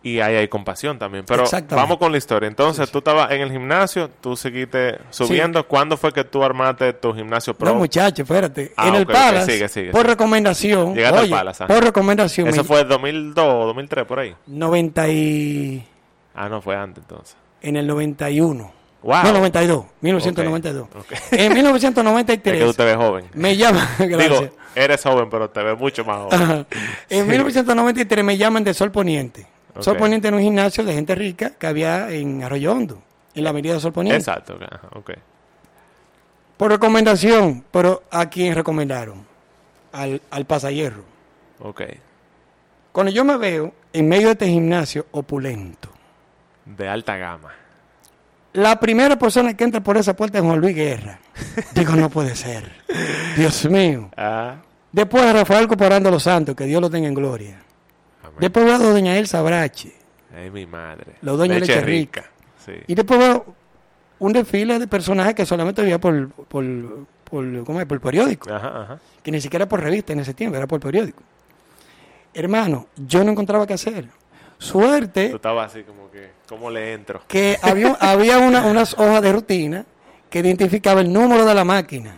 y ahí hay compasión también. Pero vamos con la historia. Entonces, tú estabas en el gimnasio, tú seguiste subiendo. ¿Cuándo fue que tú armaste tu gimnasio pro? No, muchacho, espérate. Ah, en el ok, ok, Palace, sigue, sigue, por recomendación, Llegaste al oye, Palace, ajá. por recomendación, Eso me- fue 2002 2003, por ahí. 90 y... Ah, no, fue antes entonces. en el 91. Wow. No, 92, 1992. Ok, ok. En Es 1993 que tú te joven. me llama, gracias. Digo, eres joven, pero te ves mucho más joven. Ajá. En 1993 me llaman de Sol Poniente. Sol. Poniente era un gimnasio de gente rica que había en Arroyo Hondo, en la avenida Sol Poniente. Exacto. ajá, ok. Por recomendación, pero ¿a quién recomendaron? Al, al pasahierro. Ok. Cuando yo me veo en medio de este gimnasio opulento, De alta gama. La primera persona que entra por esa puerta es Juan Luis Guerra. Digo, no puede ser. Dios mío. Ah, Después Rafael Coparando los Santos, que Dios lo tenga en gloria. amén. Después veo a Doña Elsa Brache. Ay, mi madre. Los dueños de Leche Rica. Sí. Y después veo un desfile de personajes que solamente veía por, por, por, ¿cómo es? por periódico. Ajá, ajá. Que ni siquiera por revista en ese tiempo, era por periódico. Hermano, yo no encontraba qué hacer. Suerte Tú estabas así como que, ¿cómo le entro? que había, había una- unas hojas de rutina que identificaba el número de la máquina.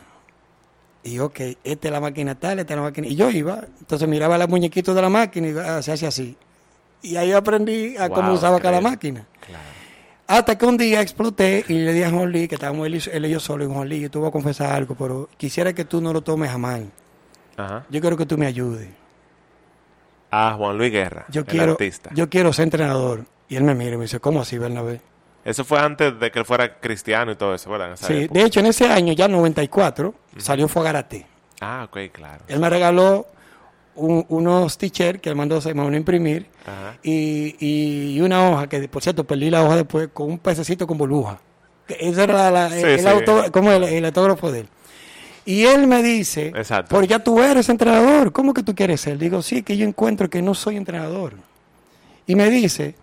Y yo, ok, esta es la máquina tal, esta es la máquina. Y yo iba, entonces miraba los muñequitos de la máquina y ah, se hace así. Y ahí aprendí a cómo usaba cada máquina. Claro. Hasta que un día exploté y le dije a Juan Lee, que estábamos él y, él y yo solo, y Juan Lee, yo te voy a confesar algo, pero quisiera que tú no lo tomes a mal. Ajá. Yo quiero que tú me ayudes. Ah, Juan Luis Guerra, Yo el quiero, artista. yo quiero ser entrenador. Y él me mira y me dice, ¿cómo así, Bernabé? Eso fue antes de que él fuera cristiano y todo eso, Sí, época. de hecho, en ese año, ya 94, salió Fogarate. Ah, ok, claro. Él me regaló un- unos t-shirts que él mandó, se mandó a imprimir Ajá. y, y una hoja, que por cierto perdí la hoja después, con un pececito con burbuja. Ese era la- la- Sí, el, sí. auto- como el, el autógrafo de él. Y él me dice, Exacto. pero ya tú eres entrenador, ¿cómo que tú quieres ser? Digo, sí, que yo encuentro que no soy entrenador. Y me dice,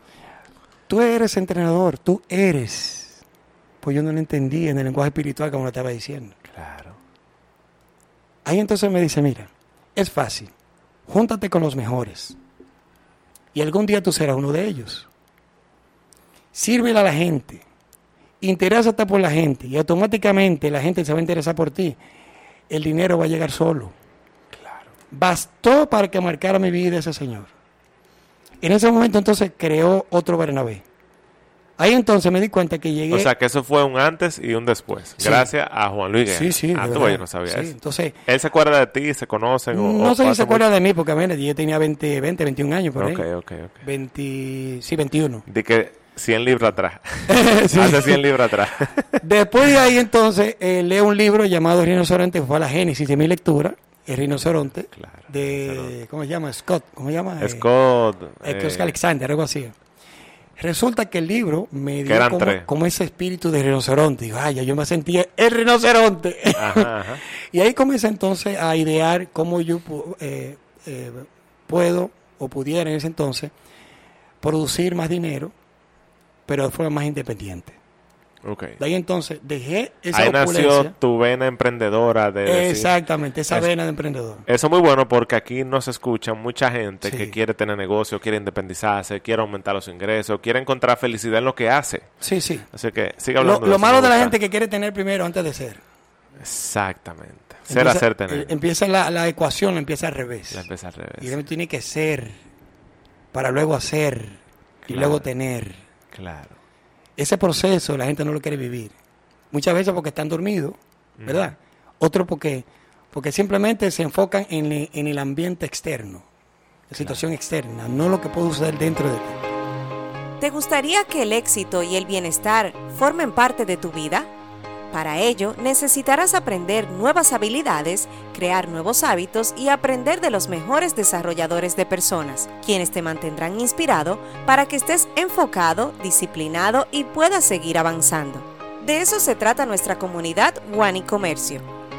tú eres entrenador, tú eres. Pues yo no lo entendí en el lenguaje espiritual como lo estaba diciendo. Claro. Ahí entonces me dice, mira, es fácil, júntate con los mejores. Y algún día tú serás uno de ellos. Sírvele a la gente, interésate por la gente y automáticamente la gente se va a interesar por ti. El dinero va a llegar solo. Claro. Bastó para que marcara mi vida ese señor. En ese momento entonces creó otro Bernabé. Ahí entonces me di cuenta que llegué... O sea, que eso fue un antes y un después. Sí. Gracias a Juan Luis Guerra. sí, sí, Ah, de tú, verdad. yo no sabía Sí, eso. Entonces, ¿Él se acuerda de ti? ¿Se conocen? o- no o sé si se acuerda mucho? de mí, porque a mí, yo tenía 20, 20 21 años por ahí. Ok, ok, ok. 20, sí, 21. Di que 100 libros atrás. Sí. Hace 100 libros atrás. Después de ahí entonces eh, leo un libro llamado Rinoceronte, que fue a la génesis de mi lectura, El Rinoceronte, Claro, de, ¿cómo se llama? Scott, ¿cómo se llama? Eh, Scott. eh, eh, Alexander, algo así. Resulta que el libro me dio como, ese espíritu de rinoceronte. Digo, ay, yo me sentía el rinoceronte. Ajá, ajá. y ahí comencé entonces a idear cómo yo eh, eh, puedo o pudiera en ese entonces producir más dinero, pero de forma más independiente. Ok. De ahí entonces dejé esa Ahí nació tu vena emprendedora de decir- Exactamente, esa Es- vena de emprendedor. Eso es muy bueno porque aquí nos escucha mucha gente Sí. que quiere tener negocio, quiere independizarse, quiere aumentar los ingresos, quiere encontrar felicidad en lo que hace. Sí, sí. Así que sigue Lo, hablando. lo malo de la gente que quiere tener primero antes de ser. Exactamente. Ser, Empieza- hacer, tener. eh, Empieza la, la ecuación, la empieza al revés. La empieza al Y revés. uno tiene que ser para luego hacer y luego tener. Claro. Ese proceso la gente no lo quiere vivir. Muchas veces porque están dormidos, ¿verdad? Otro porque, porque simplemente se enfocan en, el- en el ambiente externo, la situación externa, no lo que puede suceder dentro de ti. ¿Te gustaría que el éxito y el bienestar formen parte de tu vida? Para ello, necesitarás aprender nuevas habilidades, crear nuevos hábitos y aprender de los mejores desarrolladores de personas, quienes te mantendrán inspirado para que estés enfocado, disciplinado y puedas seguir avanzando. De eso se trata nuestra comunidad One y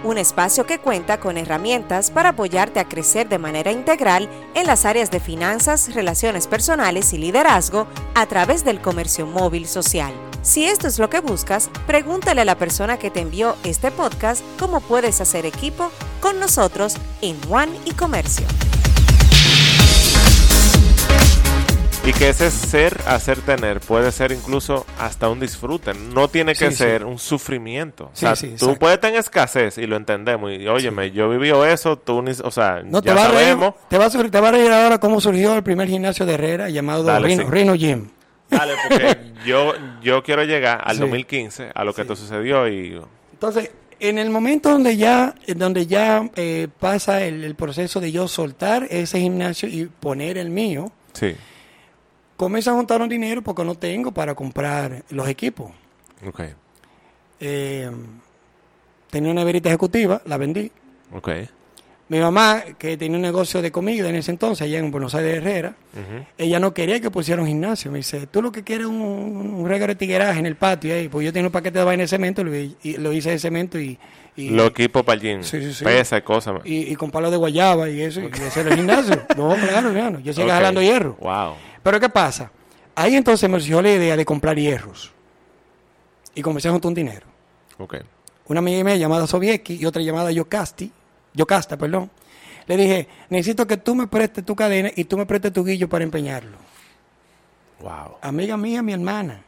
un espacio que cuenta con herramientas para apoyarte a crecer de manera integral en las áreas de finanzas, relaciones personales y liderazgo a través del comercio móvil social. Si esto es lo que buscas, pregúntale a la persona que te envió este podcast cómo puedes hacer equipo con nosotros en One y Comercio. Y que ese ser, hacer, tener puede ser incluso hasta un disfrute. No tiene que Sí, ser sí. un sufrimiento. Sí, o sea, sí, tú puedes tener escasez y lo entendemos. Y óyeme, yo viví eso, tú ni, o sea, No, ya te va, a reír, sabemos. te, va a, te va a reír ahora cómo surgió el primer gimnasio de Herrera llamado Dale, Rino, sí. Rino Gym. Dale, porque yo, yo quiero llegar al Sí. 2015, a lo que te sucedió y... Entonces, en el momento donde ya, donde ya eh, pasa el, el proceso de yo soltar ese gimnasio y poner el mío, Sí, comienzo a juntar un dinero porque no tengo para comprar los equipos. ok, Eh, tenía una verita ejecutiva, la vendí. ok. Mi mamá, que tenía un negocio de comida en ese entonces, allá en Buenos Aires Herrera, ella no quería que pusiera un gimnasio. Me dice, tú lo que quieres es un, un regalo de tigueraje en el patio. ahí. Pues yo tenía un paquete de vaina de cemento, lo, y lo hice de cemento y, y, Lo equipo para el gym, Sí, sí, sí. pesa y cosas. y, y con palos de guayaba y eso, y ese era el gimnasio. No, claro, hermano, yo sigo Ok. jalando hierro. Wow. Pero ¿qué pasa? Ahí entonces me surgió la idea de comprar hierros. Y comencé a juntar un dinero. Ok. Una amiga mía llamada Sovieki y otra llamada Yocasti, Yocasta, perdón. Le dije, necesito que tú me prestes tu cadena y tú me prestes tu guillo para empeñarlo. Wow. Amiga mía, mi hermana.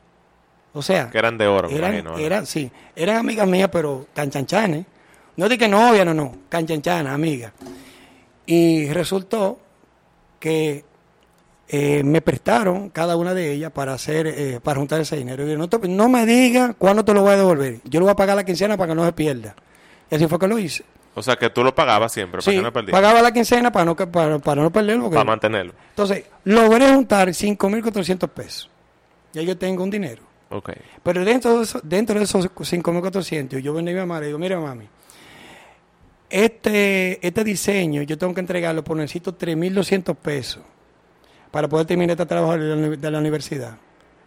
O sea, Que eran de oro, me eran, imagino. ¿no? eran, sí, eran amigas mías, pero canchanchanes. No que novia, no, no, canchanchanas, amigas. Y resultó que eh, me prestaron cada una de ellas para hacer, eh, para juntar ese dinero. Y yo, no, te- no me diga cuándo te lo voy a devolver. Yo lo voy a pagar la quincena para que no se pierda. Y así fue que lo hice. O sea, que tú lo pagabas siempre, para que no perdiera. pagaba la quincena para no, para, para no perderlo. porque- Para mantenerlo. Entonces, logré juntar 5.400 pesos. Ya yo tengo un dinero. Ok. Pero dentro de, eso- dentro de esos 5.400, yo vendí a mi mamá y le digo, mira mami, este, este diseño yo tengo que entregarlo por necesito 3.200 pesos para poder terminar este trabajo de la, uni- de la universidad.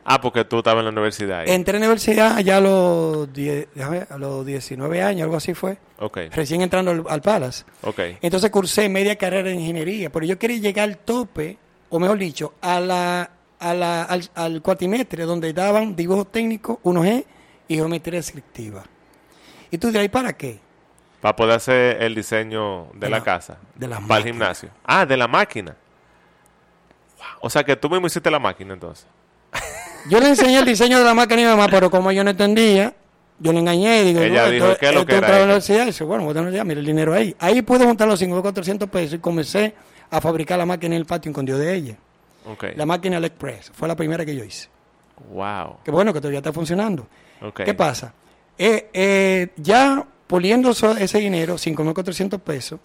Ah, porque tú estabas en la universidad. ahí. Entré en la universidad ya a los, 10 déjame a los 19 años, algo así fue, Ok, recién entrando al, al Palace. ok. Entonces cursé media carrera de ingeniería, pero yo quería llegar al tope, o mejor dicho, a la, a la, al, al cuatrimestre donde daban dibujo técnico 1G y geometría descriptiva. ¿Y tú de ahí para qué? Para poder hacer el diseño de, De la, la- casa. de las Para el gimnasio. Ah, de la máquina. Wow. O sea, que tú mismo hiciste la máquina entonces. Yo le enseñé el diseño de la máquina a mi mamá, pero como yo no entendía, yo le engañé. Digo, Ella no, dijo, esto- ¿qué es lo que era universidad. Y dice, bueno, bueno, ya, mira el dinero ahí. Ahí pude juntar los 5.400 pesos y comencé a fabricar la máquina en el patio escondido de ella. La máquina Express fue la primera que yo hice. Wow. Que bueno, que todavía está funcionando. Ok. ¿Qué pasa? Eh, eh, ya puliendo eso- ese dinero, 5.400 pesos,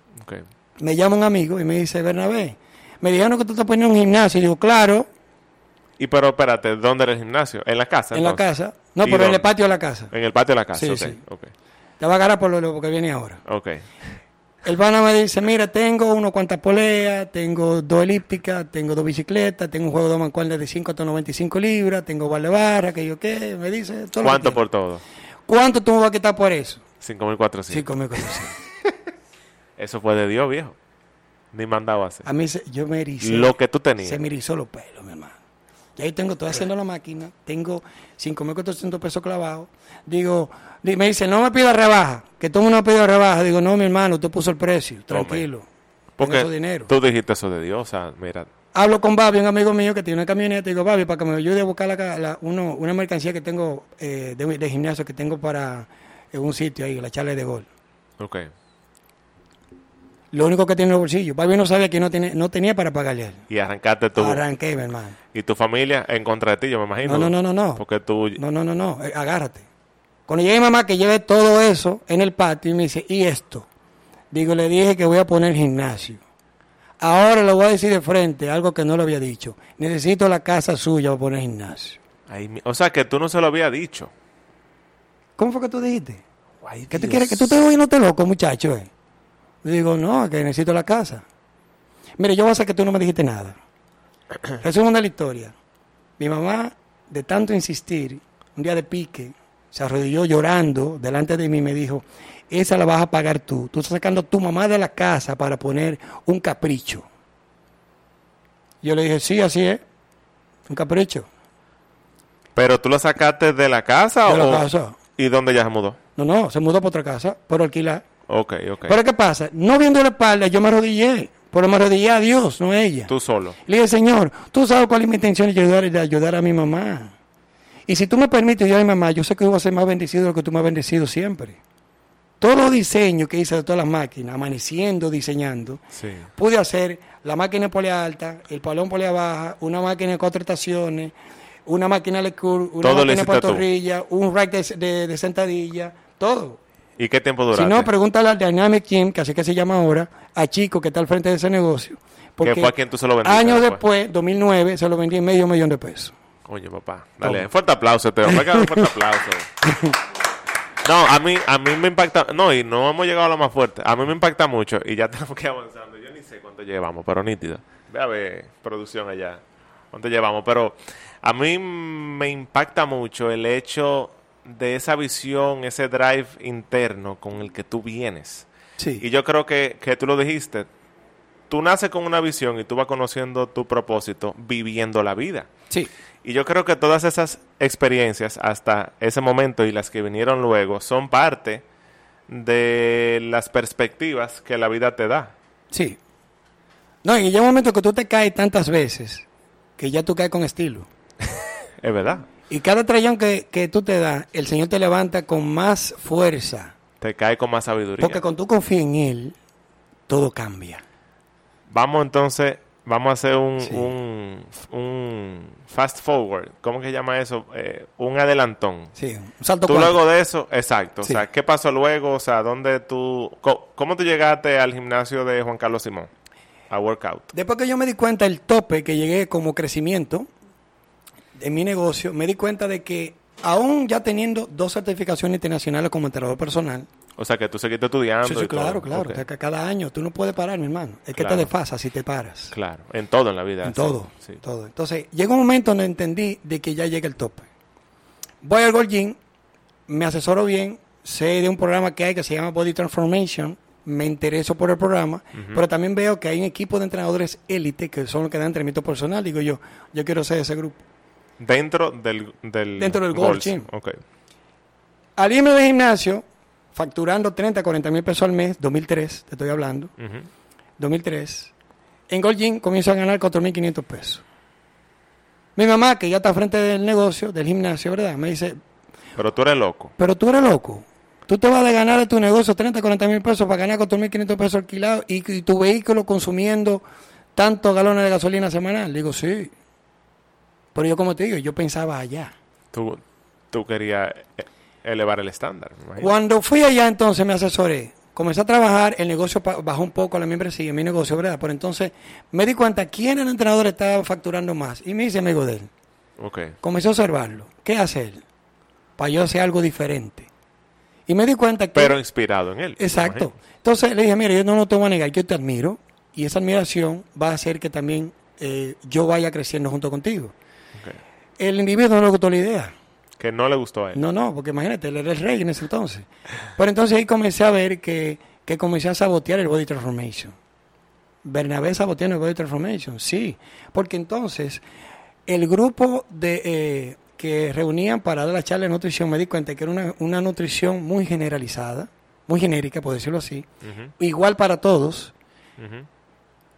me llama un amigo y me dice, Bernabé, me dijeron que tú te ponías un gimnasio. Y digo, claro, Y pero espérate, ¿dónde era el gimnasio? ¿En la casa? en la casa. No, ¿Y pero en el patio de la casa. En el patio de la casa. Sí, sí. Ok. Te va a agarrar por lo, que viene ahora. Ok. El pana me dice, mira, tengo unos cuantas poleas, tengo dos elípticas, tengo dos bicicletas, tengo un juego de mancuernas de 5 hasta 95 libras, tengo vale barra, que yo qué, me dice. Todo ¿Cuánto por todo? ¿Cuánto tú me vas a quitar por eso? 5.400. 5.400. Eso fue de Dios, viejo. Ni mandado a hacer. A mí se- yo me ericé. Lo que tú tenías. Se me erizó los pelos, mi hermano. Y ahí tengo, estoy haciendo la máquina, tengo 5.400 pesos clavados. Digo, di- me dice, no me pida rebaja, que todo el mundo me pide rebaja. Digo, no, mi hermano, usted puso el precio, tranquilo. Porque su dinero. tú dijiste eso de Dios. O sea, mira. Hablo con Babi, un amigo mío que tiene una camioneta. Digo, Babi, para que me ayude a buscar la, la- uno- una mercancía que tengo eh, de, de gimnasio que tengo para en un sitio ahí, la charla de gol. Ok. Lo único que tiene en el bolsillo. Babi no sabía que no, tiene, no tenía para pagarle él. Y arrancaste tú. Arranqué, mi hermano. Y tu familia en contra de ti, yo me imagino. No, no, no, no, no. Porque tú. No, no, no, no, eh, agárrate. Cuando llegue mi mamá que lleve todo eso en el patio y me dice, ¿y esto? Digo, le dije que voy a poner gimnasio. Ahora le voy a decir de frente algo que no lo había dicho. Necesito la casa suya para poner gimnasio. Ay, o sea, que tú no se lo habías dicho. ¿Cómo fue que tú dijiste? Ay, ¿Qué tú quieres? ¿Que tú estés oyéndote loco, muchacho? Eh? Le digo, no, que necesito la casa. Mire, yo voy a hacer que tú no me dijiste nada. Resumen de la historia. Mi mamá, de tanto insistir, un día de pique, se arrodilló llorando delante de mí y me dijo, esa la vas a pagar tú. Tú estás sacando a tu mamá de la casa para poner un capricho. Yo le dije, sí, así es. Un capricho. Pero tú lo sacaste de la casa De o. la casa. ¿Y dónde ya se mudó? No, no, se mudó para otra casa, por alquilar. Ok, ok. Pero ¿qué pasa? No viendo la espalda, yo me arrodillé. Pero me arrodillé a Dios, no a ella. Tú solo. Le dije, Señor, tú sabes cuál es mi intención de ayudar, de ayudar a mi mamá. Y si tú me permites ayudar a mi mamá, yo sé que voy a ser más bendecido de lo que tú me has bendecido siempre. Todos los diseños que hice de todas las máquinas, amaneciendo, diseñando, Sí. pude hacer la máquina polea alta, el palón polea baja, una máquina de cuatro estaciones, una máquina de curve, una Todo máquina de tú. pantorrilla, un rack de, de- de sentadilla, todo. ¿Y qué tiempo duraste? Si no, pregúntale al Dynamic Team, que así que se llama ahora, a Chico que está al frente de ese negocio. Porque fue a quien tú se lo vendiste Años después. después, 2009, se lo vendí en medio millón de pesos. Oye, papá, dale, fuerte aplauso que un fuerte aplauso. No, a mí, a mí me impacta, no, y no hemos llegado a lo más fuerte, a mí me impacta mucho, y ya tenemos que ir avanzando, yo ni sé cuánto llevamos, pero nítido. Ve a ver, producción allá, cuánto llevamos, pero a mí me impacta mucho el hecho de esa visión, ese drive interno con el que tú vienes. Sí. Y yo creo que, que tú lo dijiste, tú naces con una visión y tú vas conociendo tu propósito viviendo la vida. Sí. Y yo creo que todas esas experiencias hasta ese momento y las que vinieron luego son parte de las perspectivas que la vida te da. Sí. No, y llega un momento que tú te caes tantas veces que ya tú caes con estilo. Es verdad. Y cada trayón que, que tú te das, el Señor te levanta con más fuerza. Te cae con más sabiduría. Porque cuando tú confías en Él, todo cambia. Vamos entonces, vamos a hacer un, Sí. un, un fast forward. ¿Cómo que se llama eso? Eh, un adelantón. Sí, un salto Tú luego de eso, exacto. Sí. O sea, ¿qué pasó luego? O sea, ¿dónde tú, co- cómo tú llegaste al gimnasio de Juan Carlos Simón? A workout. Después que yo me di cuenta del tope que llegué como crecimiento en mi negocio, me di cuenta de que aún ya teniendo dos certificaciones internacionales como entrenador personal, O sea, que tú seguiste estudiando. sí, sí, todo. claro, claro, o sea, que cada año tú no puedes parar, mi hermano. Es que te desfasas si te paras. Claro, en todo en la vida. En sí, todo, sí. todo. Entonces, llegó un momento donde entendí de que ya llega el tope. Voy al Gold Gym, me asesoro bien, sé de un programa que hay que se llama Body Transformation, me intereso por el programa, pero también veo que hay un equipo de entrenadores élite que son los que dan entrenamiento personal. Digo yo, yo quiero ser de ese grupo. Dentro del, del Dentro del Gold Gym. Ok. Al irme de gimnasio, facturando 30, 40 mil pesos al mes, 2003, te estoy hablando, Ujú. 2003, en Gold Gym comienzo a ganar 4.500 pesos. Mi mamá, que ya está frente del negocio, del gimnasio, ¿verdad? Me dice, Pero tú eres loco. pero tú eres loco. Tú te vas a ganar de tu negocio 30, 40 mil pesos para ganar 4.500 pesos alquilados y, y tu vehículo consumiendo tantos galones de gasolina semanal. Digo, sí. Pero yo, como te digo, yo pensaba allá. Tú, tú querías eh, elevar el estándar. Cuando fui allá, entonces me asesoré. Comencé a trabajar, el negocio bajó un poco la membresía, mi negocio, ¿verdad? Pero entonces me di cuenta quién el entrenador estaba facturando más. Y me hice amigo de él. Ok. Comencé a observarlo. ¿Qué hace él? Para yo hacer algo diferente. Y me di cuenta que... Pero inspirado en él. Exacto. Entonces le dije, mira, yo no, no te voy a negar, yo te admiro. Y esa admiración va a hacer que también eh, yo vaya creciendo junto contigo. El individuo no le gustó la idea. Que no le gustó a él. No, no, porque imagínate, él era el rey en ese entonces. Pero entonces ahí comencé a ver que, que comencé a sabotear el Body Transformation. Bernabé saboteando el Body Transformation, sí. Porque entonces el grupo de eh, que reunían para dar la charla de nutrición me di cuenta que era una, una nutrición muy generalizada, muy genérica, por decirlo así, igual para todos.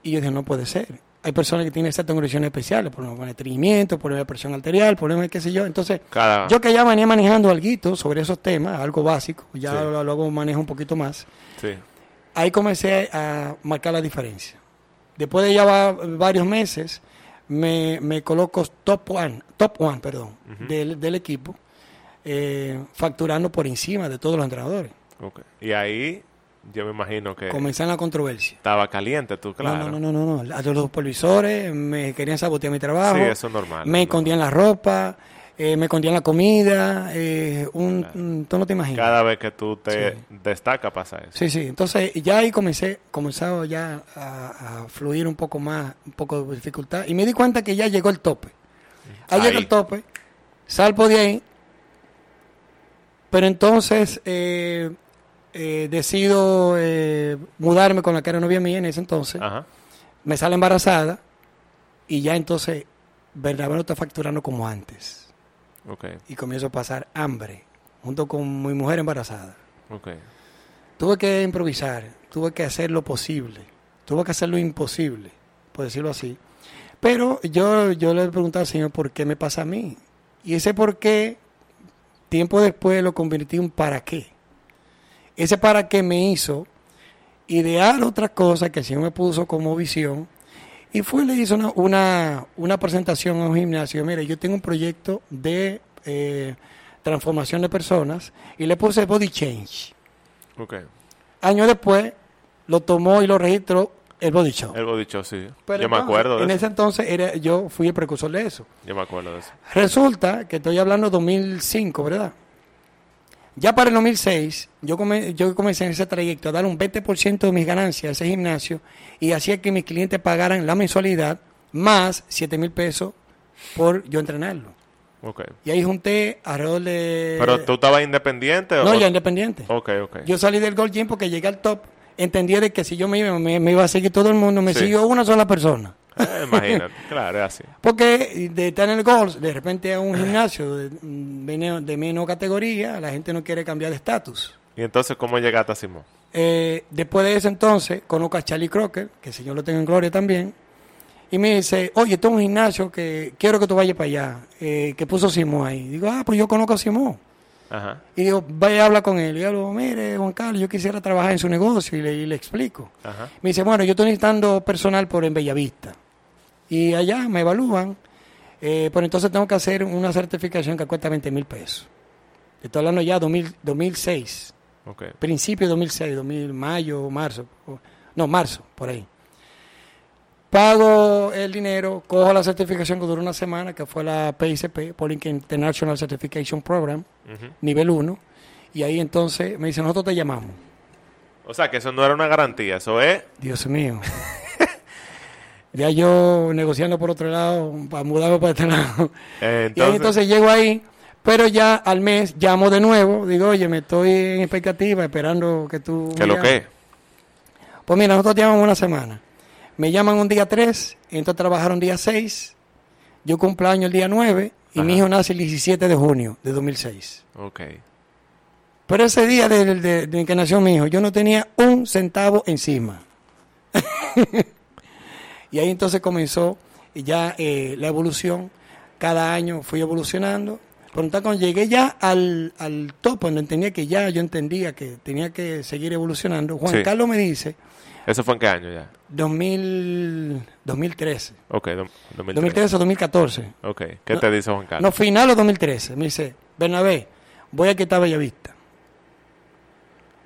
Y yo dije, no puede ser. Hay personas que tienen ciertas condiciones especiales, problemas con estreñimiento, problemas de presión arterial, problemas de qué sé yo. Entonces, Cada- yo que ya venía manejando algo sobre esos temas, algo básico, ya Sí. lo- luego manejo un poquito más, Sí. ahí comencé a marcar la diferencia. Después de ya va- varios meses, me, me coloco top one, top one, perdón, del, del equipo, eh, facturando por encima de todos los entrenadores. ok. Y ahí yo me imagino que Comencé en la controversia. estaba caliente tú, claro. No, no, no, no, no. A los supervisores me querían sabotear mi trabajo. Sí, eso es normal. Me es escondían la ropa, eh, me escondían la comida, eh, un, tú no te imaginas. Cada vez que tú te Sí. destacas pasa eso. Sí, sí. Entonces ya ahí comencé, comenzaba ya a, a fluir un poco más, un poco de dificultad. Y me di cuenta que ya llegó el tope. Ahí, Ahí. llega el tope, salgo de ahí, pero entonces eh, eh, decido eh, mudarme con la cara novia mía en ese entonces. Ajá. Me sale embarazada y ya entonces Bernabé no está facturando como antes. Ok, Y comienzo a pasar hambre junto con mi mujer embarazada. Tuve que improvisar, tuve que hacer lo posible. tuvo que hacer lo imposible, por decirlo así. Pero yo, yo le preguntaba al Señor, ¿por qué me pasa a mí? Y ese por qué, tiempo después lo convertí en para qué. Ese para qué me hizo idear otra cosa que el Señor me puso como visión. Y fue, le hizo una, una, una presentación a un gimnasio. Mire, yo tengo un proyecto de eh, transformación de personas y le puse Body Change. Ok. Años después lo tomó y lo registró el Body Show. El body show, sí. Pero yo me acuerdo de En eso. ese entonces era, yo fui el precursor de eso. Yo me acuerdo de eso. Resulta que estoy hablando de 2005, ¿verdad? Ya para el 2006, yo, come- yo comencé en ese trayecto a dar un 20% de mis ganancias a ese gimnasio y hacía que mis clientes pagaran la mensualidad más 7 mil pesos por yo entrenarlo. Ok. Y ahí junté alrededor de... Pero tú estabas independiente o... No, ya independiente. Ok, ok. Yo salí del Gold Gym porque llegué al top, entendí de que si yo me iba, me, me iba a seguir todo el mundo, me Sí. siguió una sola persona. Eh, imagínate. claro, es así. Porque de estar en el Gold, de repente a un gimnasio de, menos- de menos categoría, la gente no quiere cambiar de estatus. Y entonces, ¿cómo llegaste a Simón? Eh, después de ese entonces, conozco a Charlie Crocker, que el Señor lo tenga en gloria también, y me dice, oye, esto es un gimnasio que quiero que tú vayas para allá, eh, que puso Simón ahí. Digo, ah, pues yo conozco a Simón. Ajá. Y digo, vaya a hablar con él. Y yo digo, mire, Juan Carlos, yo quisiera trabajar en su negocio y le, y le explico. Ajá. Me dice, bueno, yo estoy necesitando personal por en Bellavista. Y allá me evalúan, eh, pero entonces tengo que hacer una certificación que cuesta 20 mil pesos. Estoy hablando ya 2000, 2006, Ok. principio de 2006, 2000, mayo, marzo, no, marzo, por ahí. Pago el dinero, cojo la certificación que duró una semana, que fue la PICP, Polink International Certification Program, nivel 1, y ahí entonces me dice, nosotros te llamamos. O sea, que eso no era una garantía. Eso es... Dios mío. ya yo negociando por otro lado, para mudarme para este lado. eh, Y ahí entonces... entonces llego ahí, pero ya al mes llamo de nuevo, digo, oye, me estoy en expectativa, esperando que tú... ¿Qué lo llames". que es? Pues mira, nosotros te llamamos una semana. Me llaman un día 3, entonces trabajaron día 6, yo cumplo año el día 9 y Ajá. mi hijo nace el 17 de junio de 2006. Ok. Pero ese día de, de- de que nació mi hijo, yo no tenía un centavo encima. y ahí entonces comenzó ya eh, la evolución. Cada año fui evolucionando. Pero cuando llegué ya al, al top, donde entendía que ya yo entendía que tenía que seguir evolucionando, Juan Sí. Carlos me dice, ¿Eso fue en qué año ya? 2000, 2013, Ok, do- 2013. 2013 o 2014, Ok. ¿Qué No- te dice Juan Carlos? no, final o 2013. Me dice, Bernabé, voy a quitar Bellavista.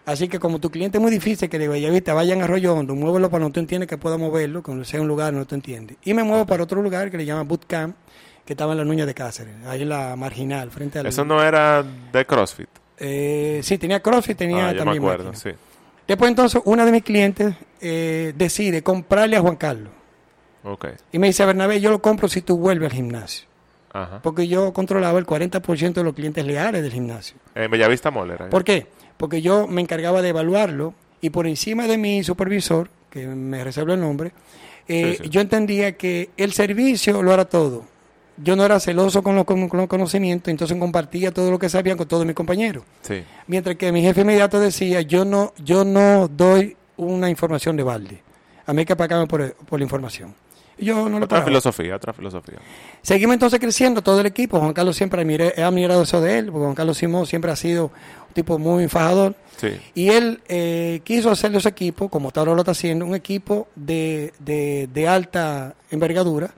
Así que como tu cliente es muy difícil que de Bellavista vayan a Arroyo Hondo, muévelo para donde tú entiendes que pueda moverlo, cuando sea un lugar donde tú entiendes. Y me muevo para otro lugar que le llaman Bootcamp, que estaba en la Nuña de Cáceres, ahí en la marginal, frente al... Eso no era de CrossFit. Eh, sí, tenía CrossFit, tenía ah, yo me también acuerdo, máquina. sí. Después entonces una de mis clientes eh, decide comprarle a Juan Carlos. Y me dice, Bernabé, yo lo compro si tú vuelves al gimnasio. Ajá. Porque yo controlaba el 40% de los clientes leales del gimnasio. En Bellavista Mall era. ¿Por qué? Porque yo me encargaba de evaluarlo y por encima de mi supervisor, que me reservo el nombre, eh, Sí, sí. yo entendía que el servicio lo era todo. Yo no era celoso con los, con, con los conocimientos, entonces compartía todo lo que sabía con todos mis compañeros. Sí. Mientras que mi jefe inmediato decía, yo no, yo no doy una información de balde. A mí hay que pagarme por, por la información. Y yo no lo Otra filosofía, otra filosofía. Seguimos entonces creciendo todo el equipo. Juan Carlos siempre admiré- he admirado eso de él, porque Juan Carlos Simón siempre ha sido un tipo muy fajador. Sí. Y él eh, quiso hacer de ese equipo, como hasta ahora lo está haciendo, un equipo de, de, de alta envergadura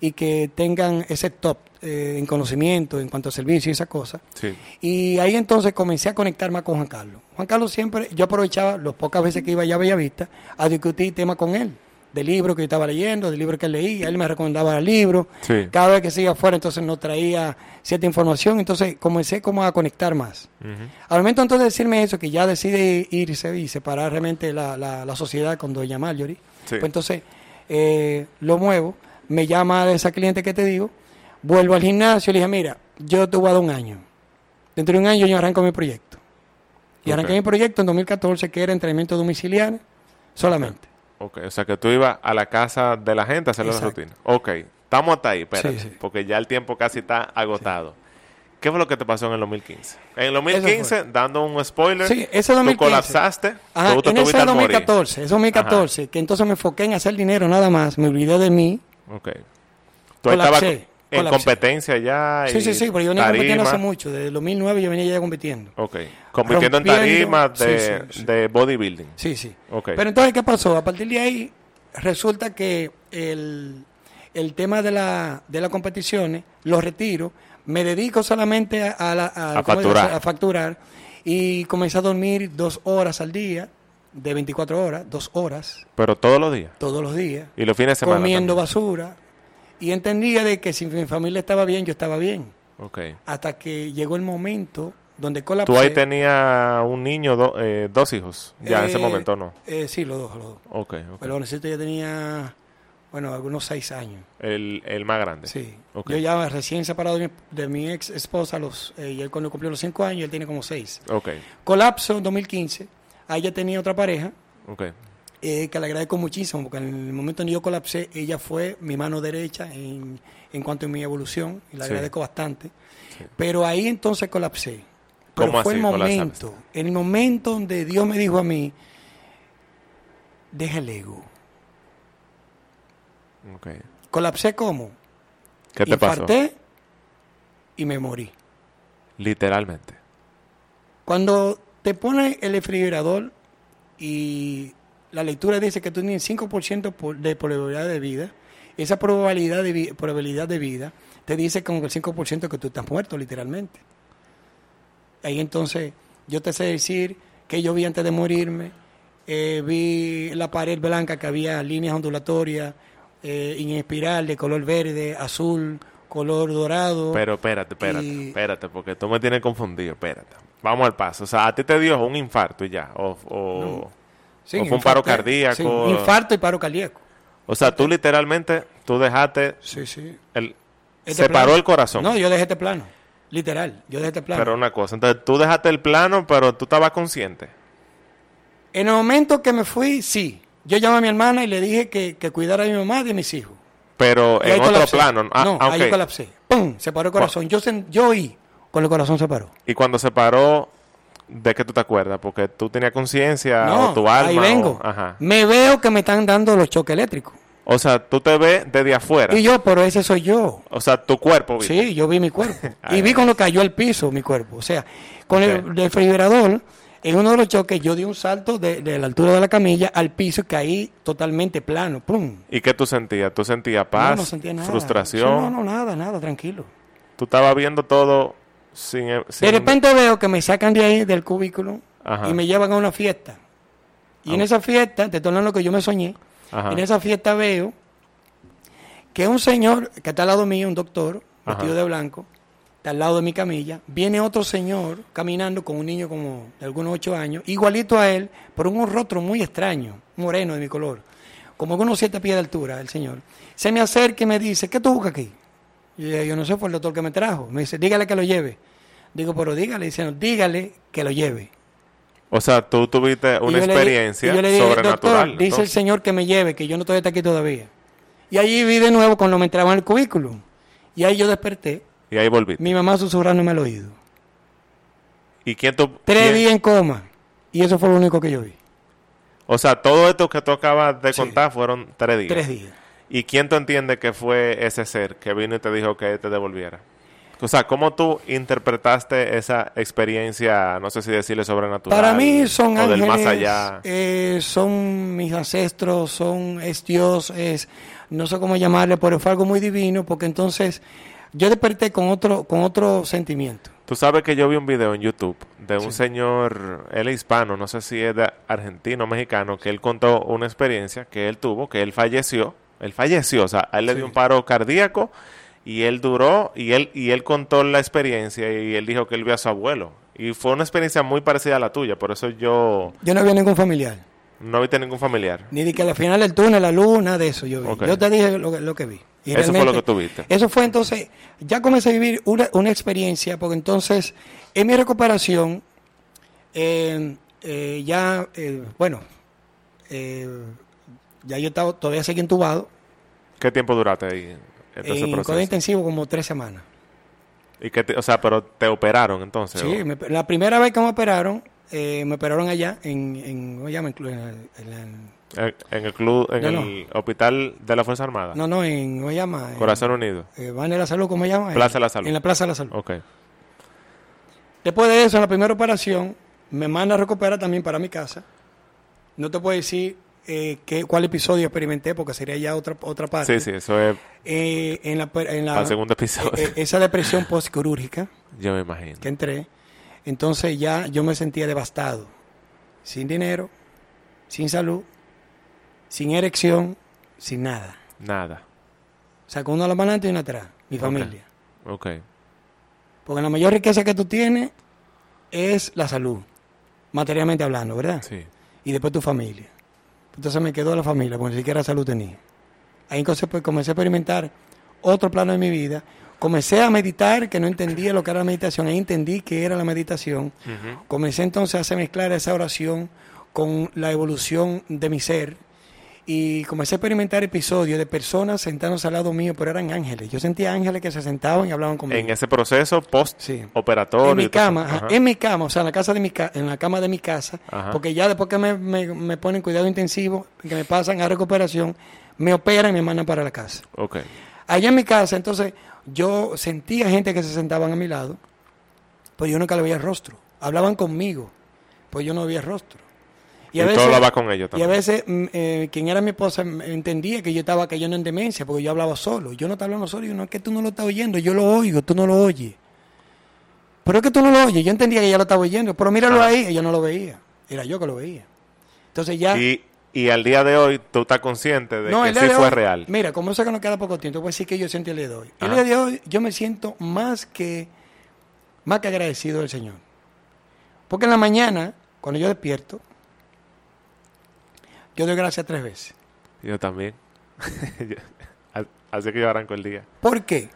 y que tengan ese top eh, en conocimiento en cuanto a servicio y esas cosas. Sí. Y ahí entonces comencé a conectar más con Juan Carlos. Juan Carlos siempre, yo aprovechaba las pocas veces que iba allá a Bellavista a discutir temas con él, de libros que yo estaba leyendo, de libros que él leía, él me recomendaba libros. Sí. Cada vez que se iba afuera, entonces nos traía cierta información, entonces comencé como a conectar más. Al momento entonces de decirme eso, que ya decide irse y separar realmente la, la, la sociedad con Doña Marjorie, Sí. pues entonces eh, lo muevo, me llama de esa cliente que te digo, vuelvo al gimnasio y le dije, mira, yo te voy a dar un año. Dentro de un año yo arranco mi proyecto. Y Ok. arranqué mi proyecto en 2014, que era entrenamiento domiciliario solamente. Ok, o sea que tú ibas a la casa de la gente a hacer la rutina. Ok, estamos hasta ahí, espérate, Sí, sí. porque ya el tiempo casi está agotado. ¿Qué fue lo que te pasó en el 2015? En el 2015, dando un spoiler, Sí, ese tú 2015. colapsaste, Ajá, tú te en ese al morir. 2014, ese 2014, que entonces me enfoqué en hacer dinero nada más, me olvidé de mí. Ok. Tú Colapsé, en competencia ya. Sí, sí, sí, pero yo venía compitiendo hace mucho, desde el 2009 yo venía ya compitiendo. Ok. Compitiendo en tarimas de, sí, sí, sí. de bodybuilding. Sí, sí. Ok. Pero entonces, ¿qué pasó? A partir de ahí, resulta que el, el tema de, la, de las competiciones, lo retiro, me dedico solamente a, la- a- A ¿cómo se facturar. a facturar y comencé a dormir dos horas al día, de 24 horas, dos horas, Pero todos los días. todos los días, Y los fines de semana. comiendo también. basura. Y entendía de que si mi familia estaba bien, yo estaba bien. Ok. Hasta que llegó el momento donde colapsé. Tú ahí tenías un niño, do- eh, dos hijos. Ya en ese Eh, momento no. eh, sí, los dos, los dos. Ok, ok. Pero necesito ya tenía, bueno, algunos seis años. El, el más grande. Sí. Yo ya recién separado de mi, de mi ex esposa, los, eh, y él cuando cumplió los cinco años, él tiene como seis. Ok, Colapso en 2015. Ahí ya tenía otra pareja, ok. Eh, que le agradezco muchísimo, porque en el momento en que yo colapsé, ella fue mi mano derecha en, en cuanto a mi evolución, y le Sí. agradezco bastante. Pero ahí entonces colapsé. Pero ¿Cómo fue el así momento, en el momento donde Dios me dijo a mí, deja el ego. ok. Colapsé como, ¿Qué te pasó? infarté y me morí. Literalmente. Cuando te pones el refrigerador y la lectura dice que tú tienes 5% por- de probabilidad de vida, esa probabilidad de, probabilidad de vida te dice que el 5% que tú estás muerto, literalmente. Ahí entonces yo te sé decir que yo vi antes de morirme, eh, vi la pared blanca que había líneas ondulatorias eh, en espiral de color verde, azul, color dorado. Pero espérate, espérate, Y- espérate, porque tú me tienes confundido, espérate. Vamos al paso. O sea, a ti te dio un infarto y ya. O, o, Sí, o fue un paro infarto- cardíaco. sí, infarto y paro cardíaco. O sea, tú literalmente, tú dejaste, Sí, sí. el, Este se paró el corazón. No, yo dejé este plano. Literal, yo dejé este plano. Pero una cosa, entonces tú dejaste el plano, pero tú estabas consciente. En el momento que me fui, sí. Yo llamé a mi hermana y le dije que, que cuidara a mi mamá y de mis hijos. Pero Y en otro colapsé. plano. Ah, no, ah, ahí colapsé. ¡Pum! Se paró el corazón. Yo, sen- yo oí con el corazón se paró. Y cuando se paró, ¿de qué tú te acuerdas? Porque tú tenías conciencia no, o tu alma. ahí o- vengo. ajá. Me veo que me están dando los choques eléctricos. O sea, tú te ves desde afuera. Y yo, pero ese soy yo. O sea, tu cuerpo. ¿viste? Sí, yo vi mi cuerpo. Y vi cuando cayó al piso mi cuerpo. O sea, con el refrigerador, en uno de los choques, yo di un salto de, de la altura de la camilla al piso y caí totalmente plano. ¡Pum! ¿Y qué tú sentías? ¿Tú sentías paz? No, no sentía nada. ¿Frustración? No, no, nada, nada, tranquilo. Tú estabas viendo todo sin... sin- De repente veo que me sacan de ahí del cubículo Ajá. y me llevan a una fiesta. Y en Ah. esa fiesta, te hablando lo que yo me soñé, Ajá. en esa fiesta veo que un señor que está al lado mío, un doctor, Ajá. vestido de blanco, está al lado de mi camilla, viene otro señor caminando con un niño como de algunos ocho años, igualito a él, pero un rostro muy extraño, moreno de mi color, como unos siete pies de altura, el señor. Se me acerca y me dice, ¿qué tú buscas aquí? Y yo, yo no sé, fue el doctor que me trajo. Me dice, dígale que lo lleve. Digo, pero dígale, dice, no, dígale que lo lleve. O sea, tú tuviste una experiencia le dije, sobrenatural. "Doctor, dice el. Señor que me lleve, que yo no estoy hasta aquí todavía. Y allí vi de nuevo cuando me entraba en el cubículo. Y ahí yo desperté, Y ahí volviste. mi mamá susurrándome al oído. ¿Y quién tú...? Tres quién- días en coma. Y eso fue lo único que yo vi. O sea, todo esto que tú acabas de Sí. contar fueron tres días. Tres días. ¿Y quién tú entiendes que fue ese ser que vino y te dijo que te devolviera? O sea, ¿cómo tú interpretaste esa experiencia, no sé si decirle sobrenatural? Para mí son o ángeles, del más allá. eh, son mis ancestros, son es Dios, es no sé cómo llamarle, pero fue algo muy divino, porque entonces yo desperté con otro, con otro sentimiento. Tú sabes que yo vi un video en YouTube de un señor, él es hispano, no sé si es de argentino o mexicano, que él contó una experiencia que él tuvo, que él falleció, él falleció, o sea, a él le dio un paro cardíaco y él duró y él y él contó la experiencia y él dijo que él vio a su abuelo y fue una experiencia muy parecida a la tuya, por eso yo Yo no vi ningún familiar. no viste ningún familiar. Ni de que al final del túnel, la luz, nada de eso yo vi. Yo te dije lo, que- lo que vi. Y Eso fue lo que tú viste. Eso fue entonces, ya comencé a vivir una, una experiencia, porque entonces en mi recuperación, eh, eh, ya, eh, bueno, ya yo estaba, todavía seguí entubado, ¿Qué tiempo duraste ahí en ese en proceso? intensivo como tres semanas. ¿Y que o sea, pero te operaron entonces? Sí, la primera vez que me operaron, eh, me operaron allá en, en, ¿cómo se llama? En, en- en- En, en el club, en No, no. el hospital de la Fuerza Armada. no, no, en, ¿cómo llama? Corazón Unido. eh, Van de la Salud, ¿cómo se llama? Plaza de la Salud. En la Plaza de la Salud. Ok. Después de eso, en la primera operación, me manda a recuperar también para mi casa. No te puedo decir eh, qué, cuál episodio experimenté, porque sería ya otra, otra parte. Sí, sí, eso es Eh, en la, en la- el segundo episodio. eh, esa depresión postquirúrgica Yo me imagino. que entré, entonces ya yo me sentía devastado. Sin dinero, sin salud, sin erección, sin nada. Nada. O sea, con una la mano y una atrás, mi familia. Ok. Porque la mayor riqueza que tú tienes es la salud, materialmente hablando, ¿verdad? Sí. Y después tu familia. Entonces me quedó la familia, porque ni siquiera salud tenía. Ahí entonces pues comencé a experimentar otro plano de mi vida. Comencé a meditar, que no entendía lo que era la meditación. Ahí entendí que era la meditación. Comencé entonces a mezclar esa oración con la evolución de mi ser. Y comencé a experimentar episodios de personas sentándose al lado mío, pero eran ángeles. Yo sentía ángeles que se sentaban y hablaban conmigo. En ese proceso Sí. post-operatorio. En mi cama, ajá, en mi cama, o sea, en la casa de mi ca- en la cama de mi casa, Ajá. porque ya después que me, me, me ponen cuidado intensivo, que me pasan a recuperación, me operan y me mandan para la casa. Ok. Allá en mi casa, entonces, yo sentía gente que se sentaban a mi lado, pues yo nunca le veía el rostro. Hablaban conmigo, pues yo no veía el rostro. Y, todo lo va con ellos y a también. veces mm, eh, quien era mi esposa mm, entendía que yo estaba cayendo en demencia porque yo hablaba solo. Yo no estaba hablando solo, y yo no es que tú no lo estás oyendo, yo lo oigo, tú no lo oyes. Pero es que tú no lo oyes, yo entendía que ella lo estaba oyendo, pero míralo Ah. ahí, ella no lo veía, era yo que lo veía. Entonces ya... Y, y al día de hoy tú estás consciente de No, que sí de fue hoy- real. Mira, como eso que nos queda poco tiempo, a decir que yo sentí el día de hoy. El día de hoy yo me siento más que, más que agradecido del Señor. Porque en la mañana, cuando yo despierto, yo doy gracias tres veces. Yo también. Así que yo arranco el día. ¿Por qué?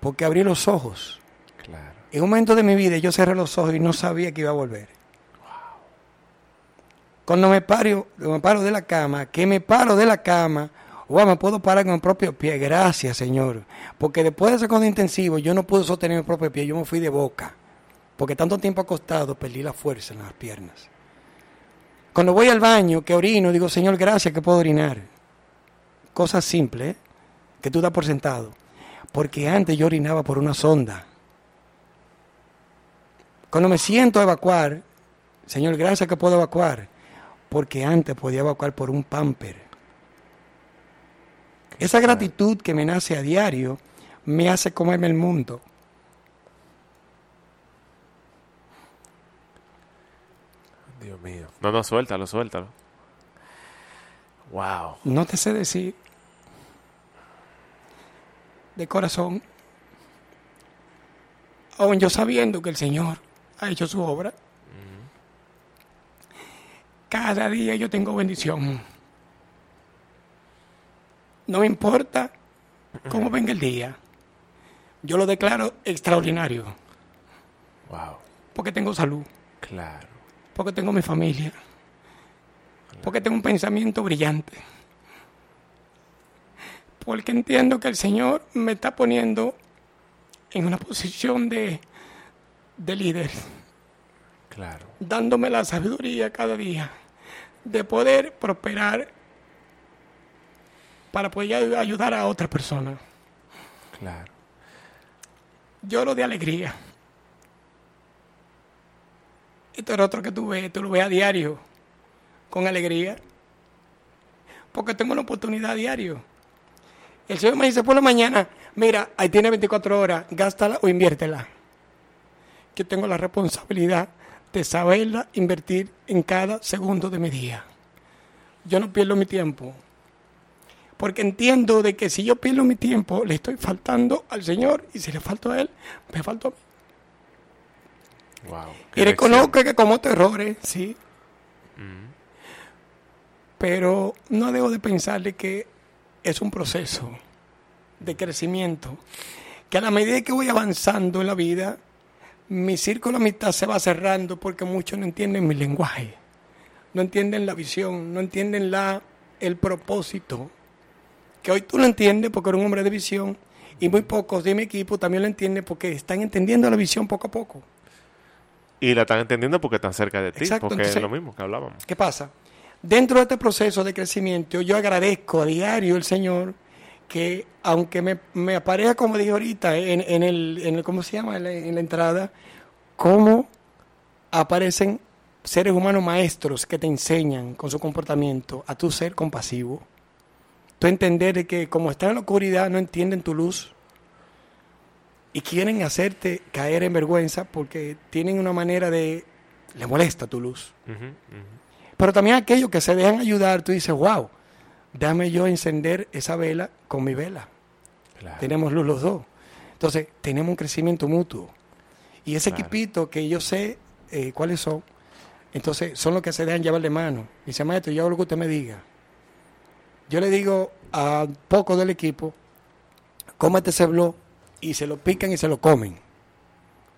Porque abrí los ojos. Claro. En un momento de mi vida yo cerré los ojos y no sabía que iba a volver. Cuando me paro, me paro de la cama, que me paro de la cama, wow, me puedo parar con mi propio pie. Gracias, Señor. Porque después de ese segundo intensivo yo no pude sostener mi propio pie, yo me fui de boca. Porque tanto tiempo acostado perdí la fuerza en las piernas. Cuando voy al baño, que orino, digo, Señor, gracias que puedo orinar. Cosas simples, ¿eh? que tú das por sentado. Porque antes yo orinaba por una sonda. Cuando me siento a evacuar, Señor, gracias que puedo evacuar, porque antes podía evacuar por un pamper. Esa gratitud que me nace a diario me hace comerme el mundo. Dios mío. No, no, suéltalo, suéltalo. Wow. No te sé decir de corazón, aun yo sabiendo que el Señor ha hecho su obra, cada día yo tengo bendición. No me importa cómo venga el día, yo lo declaro extraordinario, Wow. porque tengo salud, Claro. Porque tengo mi familia, porque tengo un pensamiento brillante, porque entiendo que el Señor me está poniendo en una posición de, de líder, Claro. dándome la sabiduría cada día de poder prosperar para poder ay- ayudar a otra persona. Claro. Lloro de alegría. Esto es otro que tú ves, tú lo ves a diario, con alegría, porque tengo una oportunidad a diario. El Señor me dice por la mañana, mira, ahí tiene 24 horas, gástala o inviértela. Yo tengo la responsabilidad de saberla invertir en cada segundo de mi día. Yo no pierdo mi tiempo, porque entiendo de que si yo pierdo mi tiempo, le estoy faltando al Señor, y si le falto a Él, me falto a mí. Wow. Y reconozco que cometo errores, sí. Pero no debo de pensarle que es un proceso de crecimiento. Que a la medida que voy avanzando en la vida, mi círculo de amistad se va cerrando porque muchos no entienden mi lenguaje. No entienden la visión, no entienden la, el propósito. Que hoy tú lo entiendes porque eres un hombre de visión Y muy pocos de mi equipo también lo entienden porque están entendiendo la visión poco a poco. Y la están entendiendo porque están cerca de ti, Exacto, porque entonces- es lo mismo que hablábamos. ¿Qué pasa? Dentro de este proceso de crecimiento, yo agradezco a diario el Señor que, aunque me, me aparezca, como dije ahorita, en, en el, en el- ¿cómo se llama? En la, en la entrada, cómo aparecen seres humanos maestros que te enseñan con su comportamiento a tu ser compasivo. Tú entender de que como están en la oscuridad no entienden tu luz y quieren hacerte caer en vergüenza porque tienen una manera de... le molesta tu luz. Pero también aquellos que se dejan ayudar, tú dices, wow, dame yo encender esa vela con mi vela. Claro. Tenemos luz los dos. Entonces, tenemos un crecimiento mutuo. Y ese Claro. equipito que yo sé eh, cuáles son, entonces son los que se dejan llevar de mano. Dice, maestro, yo hago lo que usted me diga. Yo le digo a pocos del equipo, cómete ese blog y se lo pican y se lo comen.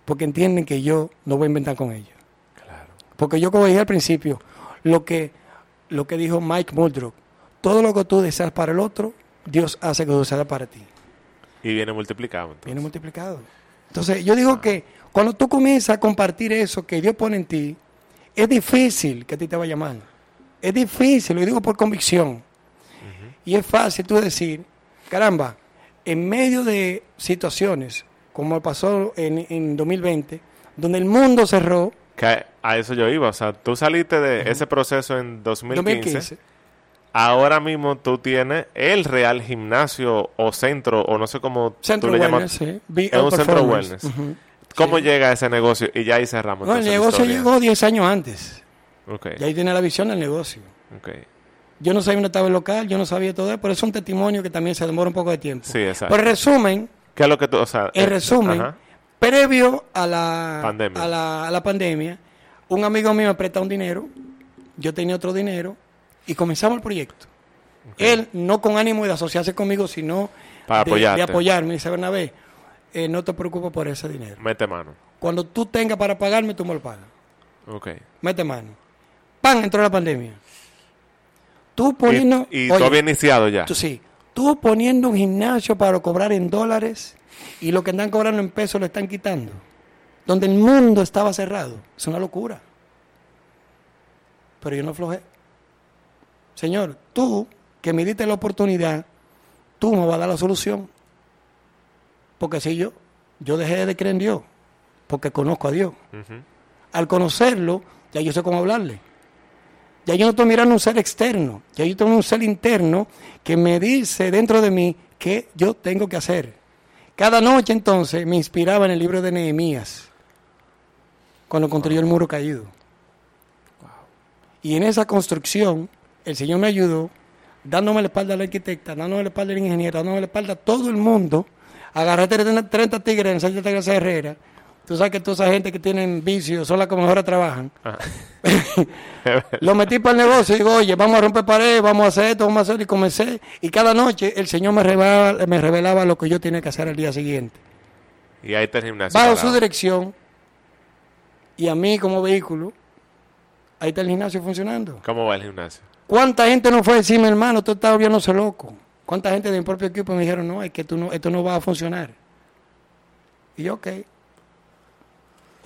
Porque entienden que yo no voy a inventar con ellos. Claro. Porque yo como dije al principio, lo que, lo que dijo Mike Muldrow, todo lo que tú deseas para el otro, Dios hace que suceda para ti. Y viene multiplicado. entonces. Viene multiplicado. Entonces, yo digo que cuando tú comienzas a compartir eso que Dios pone en ti, es difícil que a ti te vaya mal. Es difícil, lo digo por convicción. Y es fácil tú decir, caramba, en medio de situaciones como pasó en, en 2020, donde el mundo cerró, Que a eso yo iba. O sea, tú saliste de ese proceso en 2015. 2015, Ahora mismo tú tienes el real gimnasio o centro, o no sé cómo Centro tú le Wellness, llamas. sí. Es un centro wellness. Ujú. ¿Cómo Sí. llega ese negocio? Y ya ahí cerramos. No, el negocio historia. llegó 10 años antes. Ok, Y ahí tiene la visión del negocio. ok. Yo no sabía dónde estaba el local, yo no sabía todo eso, pero es un testimonio que también se demora un poco de tiempo. Sí, exacto. Pero en resumen, ¿Qué es lo que tú, o sea... en eh, resumen, ajá. previo a la, Pandemia. A, la, a la pandemia, un amigo mío me presta un dinero, yo tenía otro dinero, y comenzamos el proyecto. Él, no con ánimo de asociarse conmigo, sino Para de, de apoyarme. Dice, Bernabé, eh, no te preocupes por ese dinero. Mete mano. Cuando tú tengas para pagarme, tú me lo pagas. Ok. Mete mano. ¡Pam! Entró la pandemia. Tú poniendo... y y oye, iniciado ya. tú sí. Tú poniendo un gimnasio para cobrar en dólares y lo que están cobrando en pesos lo están quitando. Donde el mundo estaba cerrado. Es una locura. Pero yo no aflojé. Señor, tú que me diste la oportunidad, tú me vas a dar la solución. Porque si yo, yo dejé de creer en Dios, porque conozco a Dios. Al conocerlo, ya yo sé cómo hablarle. Ya yo no estoy mirando un ser externo, ya yo tengo un ser interno que me dice dentro de mí qué yo tengo que hacer. Cada noche entonces me inspiraba en el libro de Nehemías, cuando construyó el muro caído. Y en esa construcción, el Señor me ayudó, dándome la espalda al arquitecta, dándome la espalda al ingeniero, dándome la espalda a todo el mundo. Agarré 30 30 tigres en de Gracia Herrera. Tú sabes que toda esa gente que tienen vicios son las que mejor trabajan. Lo metí para el negocio y digo, oye, vamos a romper paredes, vamos a hacer esto, vamos a hacer, y comencé. Y cada noche el Señor me revelaba, me revelaba lo que yo tenía que hacer al día siguiente. y ahí está el gimnasio. Bajo su dirección y a mí como vehículo, ahí está el gimnasio funcionando. ¿Cómo va el gimnasio? ¿Cuánta gente no fue a decirme, hermano, tú estás volviéndose loco? ¿Cuánta gente de mi propio equipo me dijeron, no, es que tú no, esto no va a funcionar? Y yo, ok.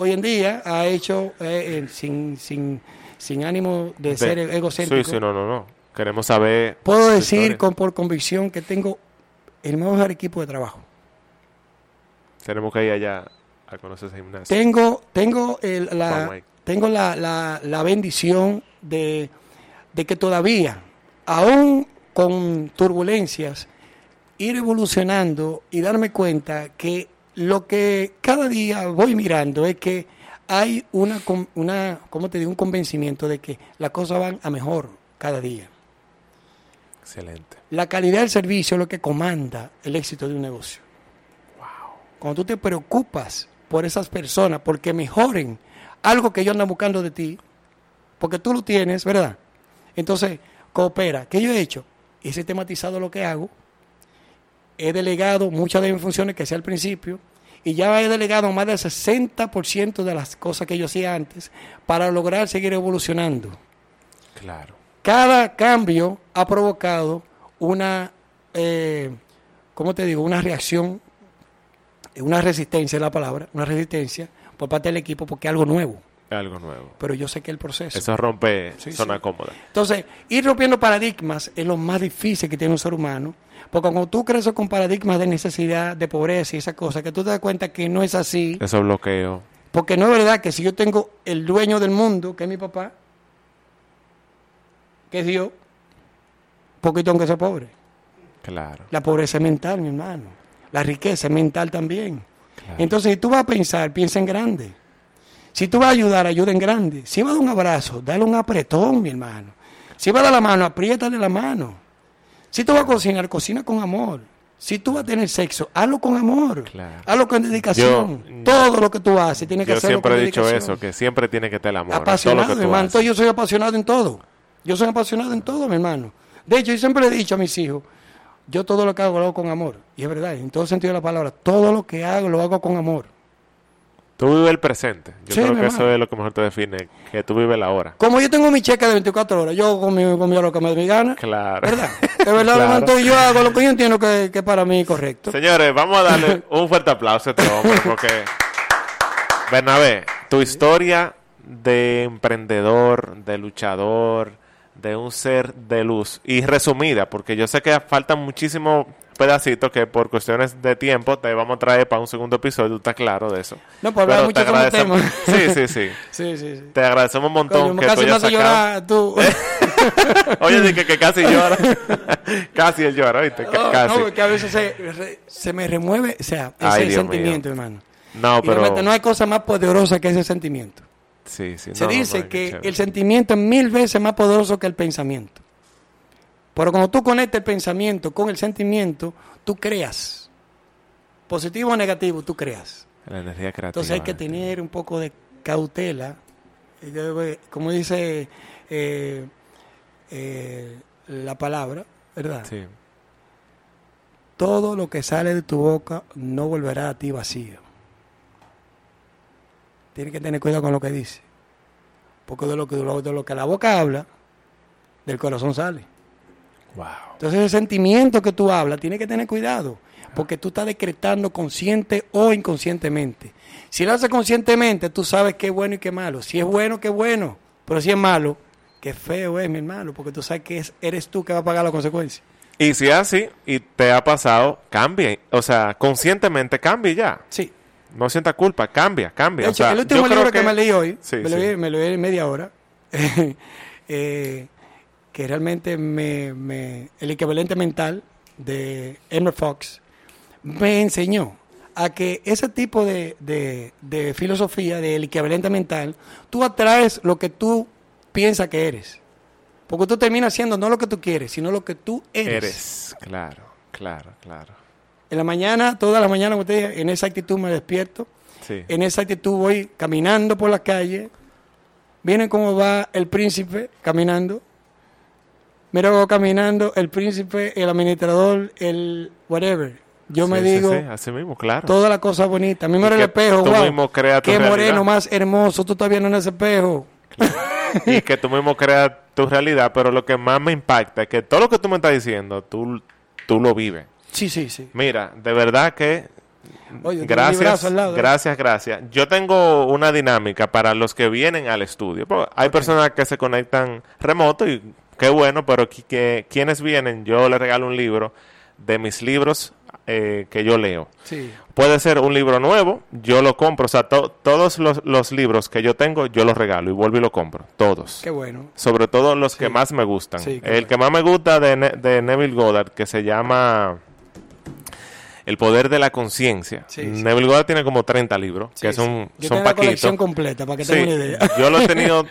Hoy en día ha hecho, eh, sin, sin, sin ánimo de, ser De- egocéntrico, Sí, sí, no, no, no. Queremos saber. puedo decir historia. con, por convicción que tengo el mejor equipo de trabajo. Tenemos que ir allá a conocer ese gimnasio. Tengo, tengo, el- la, tengo la, la- la bendición de, de que todavía, aún con turbulencias, ir evolucionando y darme cuenta que lo que cada día voy mirando es que hay una, una ¿cómo te digo? un convencimiento de que las cosas van a mejor cada día. Excelente. La calidad del servicio es lo que comanda el éxito de un negocio. Cuando tú te preocupas por esas personas, porque mejoren algo que ellos andan buscando de ti, porque tú lo tienes, ¿verdad? Entonces, coopera. ¿Qué yo he hecho? He sistematizado lo que hago, he delegado muchas de mis funciones que hacía al principio, y ya he delegado más del 60% de las cosas que yo hacía antes para lograr seguir evolucionando Claro. cada cambio ha provocado una, eh, ¿cómo te digo? Una reacción, una resistencia es la palabra, una resistencia por parte del equipo porque es algo nuevo. Algo nuevo. Pero yo sé que el proceso. Eso rompe Sí, zona sí. cómoda. Entonces, ir rompiendo paradigmas es lo más difícil que tiene un ser humano. Porque cuando tú creces con paradigmas de necesidad, de pobreza y esas cosas, que tú te das cuenta que no es así. Eso bloqueo. Porque no es verdad que si yo tengo el dueño del mundo, que es mi papá, que es Dios, porque tengo que ser pobre. Claro. La pobreza es mental, mi hermano. La riqueza es mental también. Claro. Entonces, si tú vas a pensar, piensa en grande. Si tú vas a ayudar, ayuda en grande. Si vas a dar un abrazo, dale un apretón, mi hermano. Si vas a dar la mano, apriétale la mano. Si tú vas a cocinar, cocina con amor. Si tú vas a tener sexo, hazlo con amor. Claro. Hazlo con dedicación. Yo- Todo lo que tú haces, tienes que Yo hacerlo siempre con he dicho dedicación. eso, que siempre tiene que tener amor. en todo lo Apasionado, que hermano. Entonces yo soy apasionado en todo. Yo soy apasionado en todo, mi hermano. De hecho, yo siempre he dicho a mis hijos, yo todo lo que hago lo hago con amor. Y es verdad, en todo sentido de la palabra, todo lo que hago lo hago con amor. Tú vives el presente. Yo Sí, creo que eso es lo que mejor te define, que tú vives la hora. Como yo tengo mi cheque de 24 horas, yo con mi, con mi lo que me dé mi gana. Claro. ¿Verdad? De verdad, Claro. yo hago lo que yo entiendo que, que para mí es correcto. Señores, vamos a darle un fuerte aplauso a este hombre porque Bernabé, tu historia de emprendedor, de luchador, de un ser de luz y resumida, porque yo sé que faltan muchísimos pedacitos que por cuestiones de tiempo te vamos a traer para un segundo episodio, tú estás claro de eso. No, pues hablar mucho agradecemos-. Sí, sí, sí. Sí, sí, sí. Te agradecemos un montón Coño, que tú casi me hayas sacado. llorar tú. Oye, dije que casi llora. casi él llora, ¿viste? No, casi. no, porque a veces se, re- se me remueve, o sea, ese Ay, sentimiento, hermano. No, Y pero... no hay cosa más poderosa que ese sentimiento. Sí, sí. Se no, dice no, que el sentimiento es mil veces más poderoso que el pensamiento. Pero cuando tú conectas el pensamiento con el sentimiento, tú creas. Positivo o negativo, tú creas. La energía creativa. Entonces hay que tener un poco de cautela. Y debe- Como dice eh, eh, la palabra, ¿verdad? Sí. Todo lo que sale de tu boca no volverá a ti vacío. Tienes que tener cuidado con lo que dice. Porque de lo que, de lo que la boca habla, del corazón sale. Wow. Entonces ese sentimiento que tú hablas, tienes que tener cuidado. Porque tú estás decretando consciente o inconscientemente. Si lo haces conscientemente, tú sabes qué es bueno y qué es malo. Si es bueno, qué bueno. Pero si es malo, qué feo es, mi hermano. Porque tú sabes que es- eres tú que va a pagar las consecuencias. Y si es así y te ha pasado, cambie. O sea, conscientemente cambie ya. Sí. No sienta culpa, cambia, cambia. O hecho, sea, el último libro que... me leí hoy, Sí, me, sí. Lo leí, me lo leí en media hora, eh, que realmente me, me- el equivalente mental de Emmer Fox me enseñó a que ese tipo de, de- de filosofía del equivalente mental, tú atraes lo que tú piensas que eres. Porque tú terminas siendo no lo que tú quieres, sino lo que tú eres. Eres, claro, claro, claro. En la mañana, toda la mañana, como te dije, en esa actitud me despierto. Sí. En esa actitud voy caminando por la calle. Miren cómo va el príncipe caminando. Mira cómo va caminando el príncipe, el administrador, el whatever. Yo me Sí, digo sí, así mismo, claro. toda la cosa bonita. A mí me el espejo, tú wow. mismo creas tu Qué realidad. moreno más hermoso. Tú todavía no en ese espejo. y que tú mismo creas tu realidad, pero lo que más me impacta es que todo lo que tú me estás diciendo, tú, tú lo vives. Sí, sí, sí. Mira, de verdad que Oye, gracias, al lado, ¿eh? gracias, gracias. Yo tengo una dinámica para los que vienen al estudio. Porque hay personas que se conectan remoto y qué bueno, pero qui- que, quienes vienen, yo les regalo un libro de mis libros eh, que yo leo. Sí. Puede ser un libro nuevo, yo lo compro. O sea, to- todos los, los libros que yo tengo, yo los regalo y vuelvo y lo compro. Todos. Qué bueno. Sobre todo los que más me gustan. Sí, el bueno. que más me gusta de, Ne- de Neville Goddard, que se llama El poder de la conciencia. Sí, sí. Neville Goddard tiene como 30 libros, Sí, que son, Yo son tengo la colección paquitos. completa, para que Sí, tengan una idea. yo lo he tenido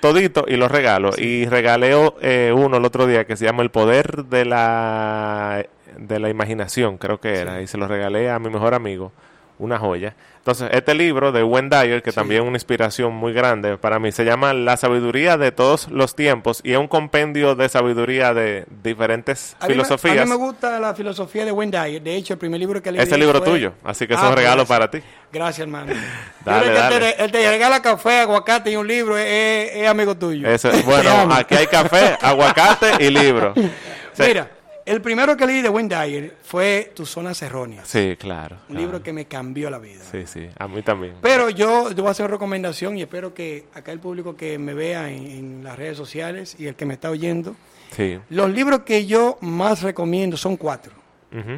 todito y los regalo. Y regalé eh, uno el otro día que se llama El poder de la, de la imaginación, creo que era. Y se lo regalé a mi mejor amigo, una joya. Entonces, este libro de Dyer, que también es una inspiración muy grande para mí, se llama La sabiduría de todos los tiempos y es un compendio de sabiduría de diferentes A mí me- filosofías. a mí me gusta la filosofía de Dyer. De hecho, el primer libro que leí. Ese de él libro fue- tuyo, así que es Ah, un regalo pues, para ti. Gracias, hermano. Dale, que dale. Él, te, te regala café, aguacate y un libro. Es, es- es amigo tuyo. Bueno, aquí hay café, aguacate y libro. Mira, El primero que leí de Wayne Dyer fue Tus zonas erróneas. Sí, claro. Un claro. libro que me cambió la vida. Sí, sí, a mí también. Pero yo, yo voy a hacer una recomendación y espero que acá el público que me vea en, en las redes sociales y el que me está oyendo, Sí. los libros que yo más recomiendo son cuatro.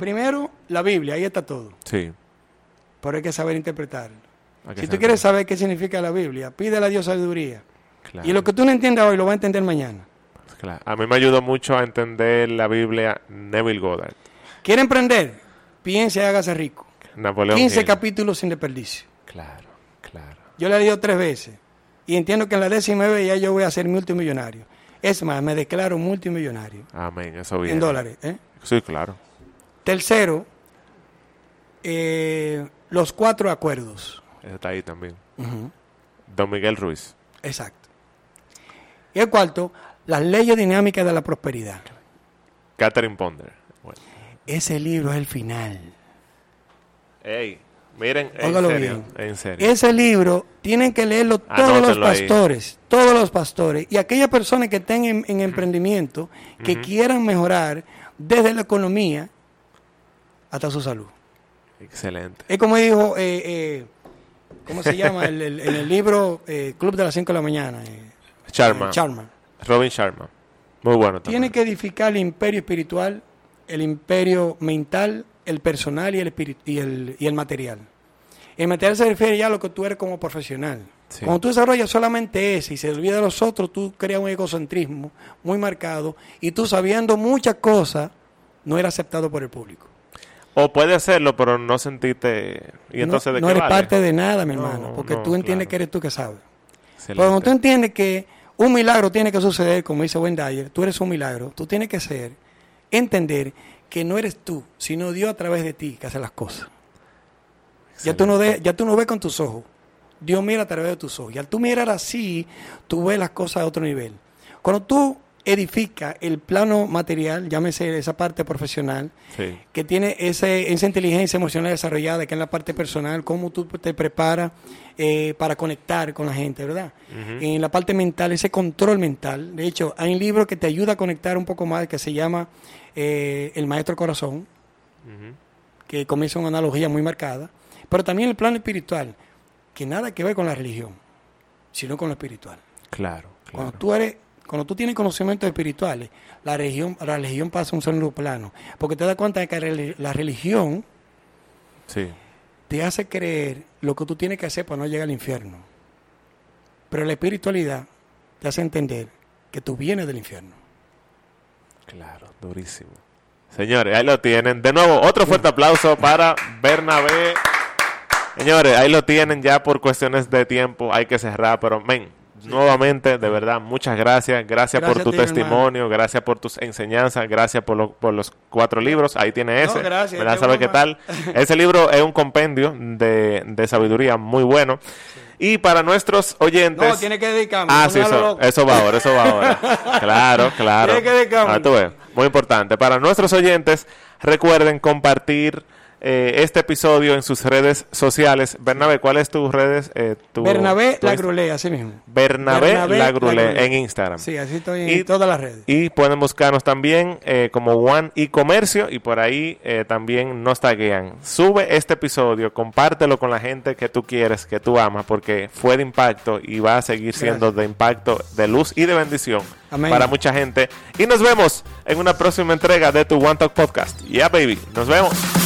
Primero, la Biblia, ahí está todo, Sí. pero hay que saber interpretarlo. Que Si tú quieres saber qué significa la Biblia, pídele a Dios sabiduría. Claro, Y lo que tú no entiendas hoy lo vas a entender mañana. Claro. A mí me ayudó mucho a entender la Biblia Neville Goddard. ¿Quiere emprender? Piense y hágase rico. Napoleón 15 Hill. capítulos sin desperdicio. Claro, claro. Yo le he leído tres veces. Y entiendo que en la décima vez ya yo voy a ser multimillonario. Es más, me declaro multimillonario. Amén, eso bien. En dólares. ¿eh? Sí, claro. Tercero, eh, los cuatro acuerdos. Está ahí también. Don Miguel Ruiz. Exacto. Y el cuarto, las leyes dinámicas de la prosperidad. Catherine Ponder. Bueno. Ese libro es el final. Ey, miren, en serio, bien. en serio. Ese libro tienen que leerlo todos los ahí. pastores, todos los pastores y aquellas personas que estén en, en emprendimiento, que quieran mejorar desde la economía hasta su salud. Excelente. Es como dijo, eh, eh, ¿cómo se llama? El- el- en el libro eh, Club de las 5 de la mañana. Sharma. eh, Charma. Robin Sharma. Muy bueno también. Tiene que edificar el imperio espiritual, el imperio mental, el personal y el, y el, y el material. El material se refiere ya a lo que tú eres como profesional. Sí. Cuando tú desarrollas solamente ese y se olvida de los otros, tú creas un egocentrismo muy marcado y tú sabiendo muchas cosas, no eres aceptado por el público. O puede hacerlo, pero no sentiste... ¿Y entonces no, de no qué eres vale? parte de nada, mi No, hermano, porque no, tú entiendes claro. que eres tú que sabes. Pero cuando tú entiendes que un milagro tiene que suceder, como dice Wayne Dyer, tú eres un milagro, tú tienes que ser, entender que no eres tú, sino Dios a través de ti que hace las cosas. Ya tú, no de- ya tú no ves con tus ojos, Dios mira a través de tus ojos. Y al tú mirar así, tú ves las cosas a otro nivel. Cuando tú edificas el plano material, llámese esa parte profesional, Sí. que tiene ese, esa inteligencia emocional desarrollada, que es la parte personal, cómo tú te preparas eh, para conectar con la gente, ¿verdad? En la parte mental, ese control mental. De hecho, hay un libro que te ayuda a conectar un poco más que se llama eh, El Maestro Corazón, que comienza una analogía muy marcada, pero también el plano espiritual, que nada que ver con la religión, sino con lo espiritual. Claro, Cuando claro. tú eres, cuando tú tienes conocimientos espirituales, la religión, la religión pasa a un segundo plano, porque te das cuenta de que la religión Sí. te hace creer lo que tú tienes que hacer para no llegar al infierno. Pero la espiritualidad te hace entender que tú vienes del infierno. Claro, durísimo. Señores, ahí lo tienen. De nuevo, otro fuerte aplauso para Bernabé. Señores, ahí lo tienen ya por cuestiones de tiempo. Hay que cerrar, pero men, nuevamente, de verdad, muchas gracias. Gracias, por tu hermano. testimonio, gracias por tus enseñanzas, gracias por, lo- por los cuatro libros. Ahí tiene No, ese. gracias, Me da qué saber qué broma. tal. Ese libro es un compendio de, de sabiduría muy bueno. Y para nuestros oyentes. No, tiene que dedicarme. Ah, no sí, eso, eso va ahora, eso va ahora. Claro, claro. Tiene que dedicarme. Ah, tú ves, muy importante. Para nuestros oyentes, recuerden compartir eh, este episodio en sus redes sociales. Bernabé, ¿cuál es tus redes? Eh, tu, Bernabé tu- Lagrulé, así mismo. Bernabé, Bernabé Lagrulé Lagrulé. en Instagram. Sí, así estoy en Y- todas las redes. Y pueden buscarnos también eh, como One y Comercio y por ahí eh, también nos taguean. Sube este episodio, compártelo con la gente que tú quieres, que tú amas, porque fue de impacto y va a seguir siendo de impacto, de luz y de bendición Amén. para mucha gente. Y nos vemos en una próxima entrega de tu One Talk Podcast. Yeah, baby. Nos vemos.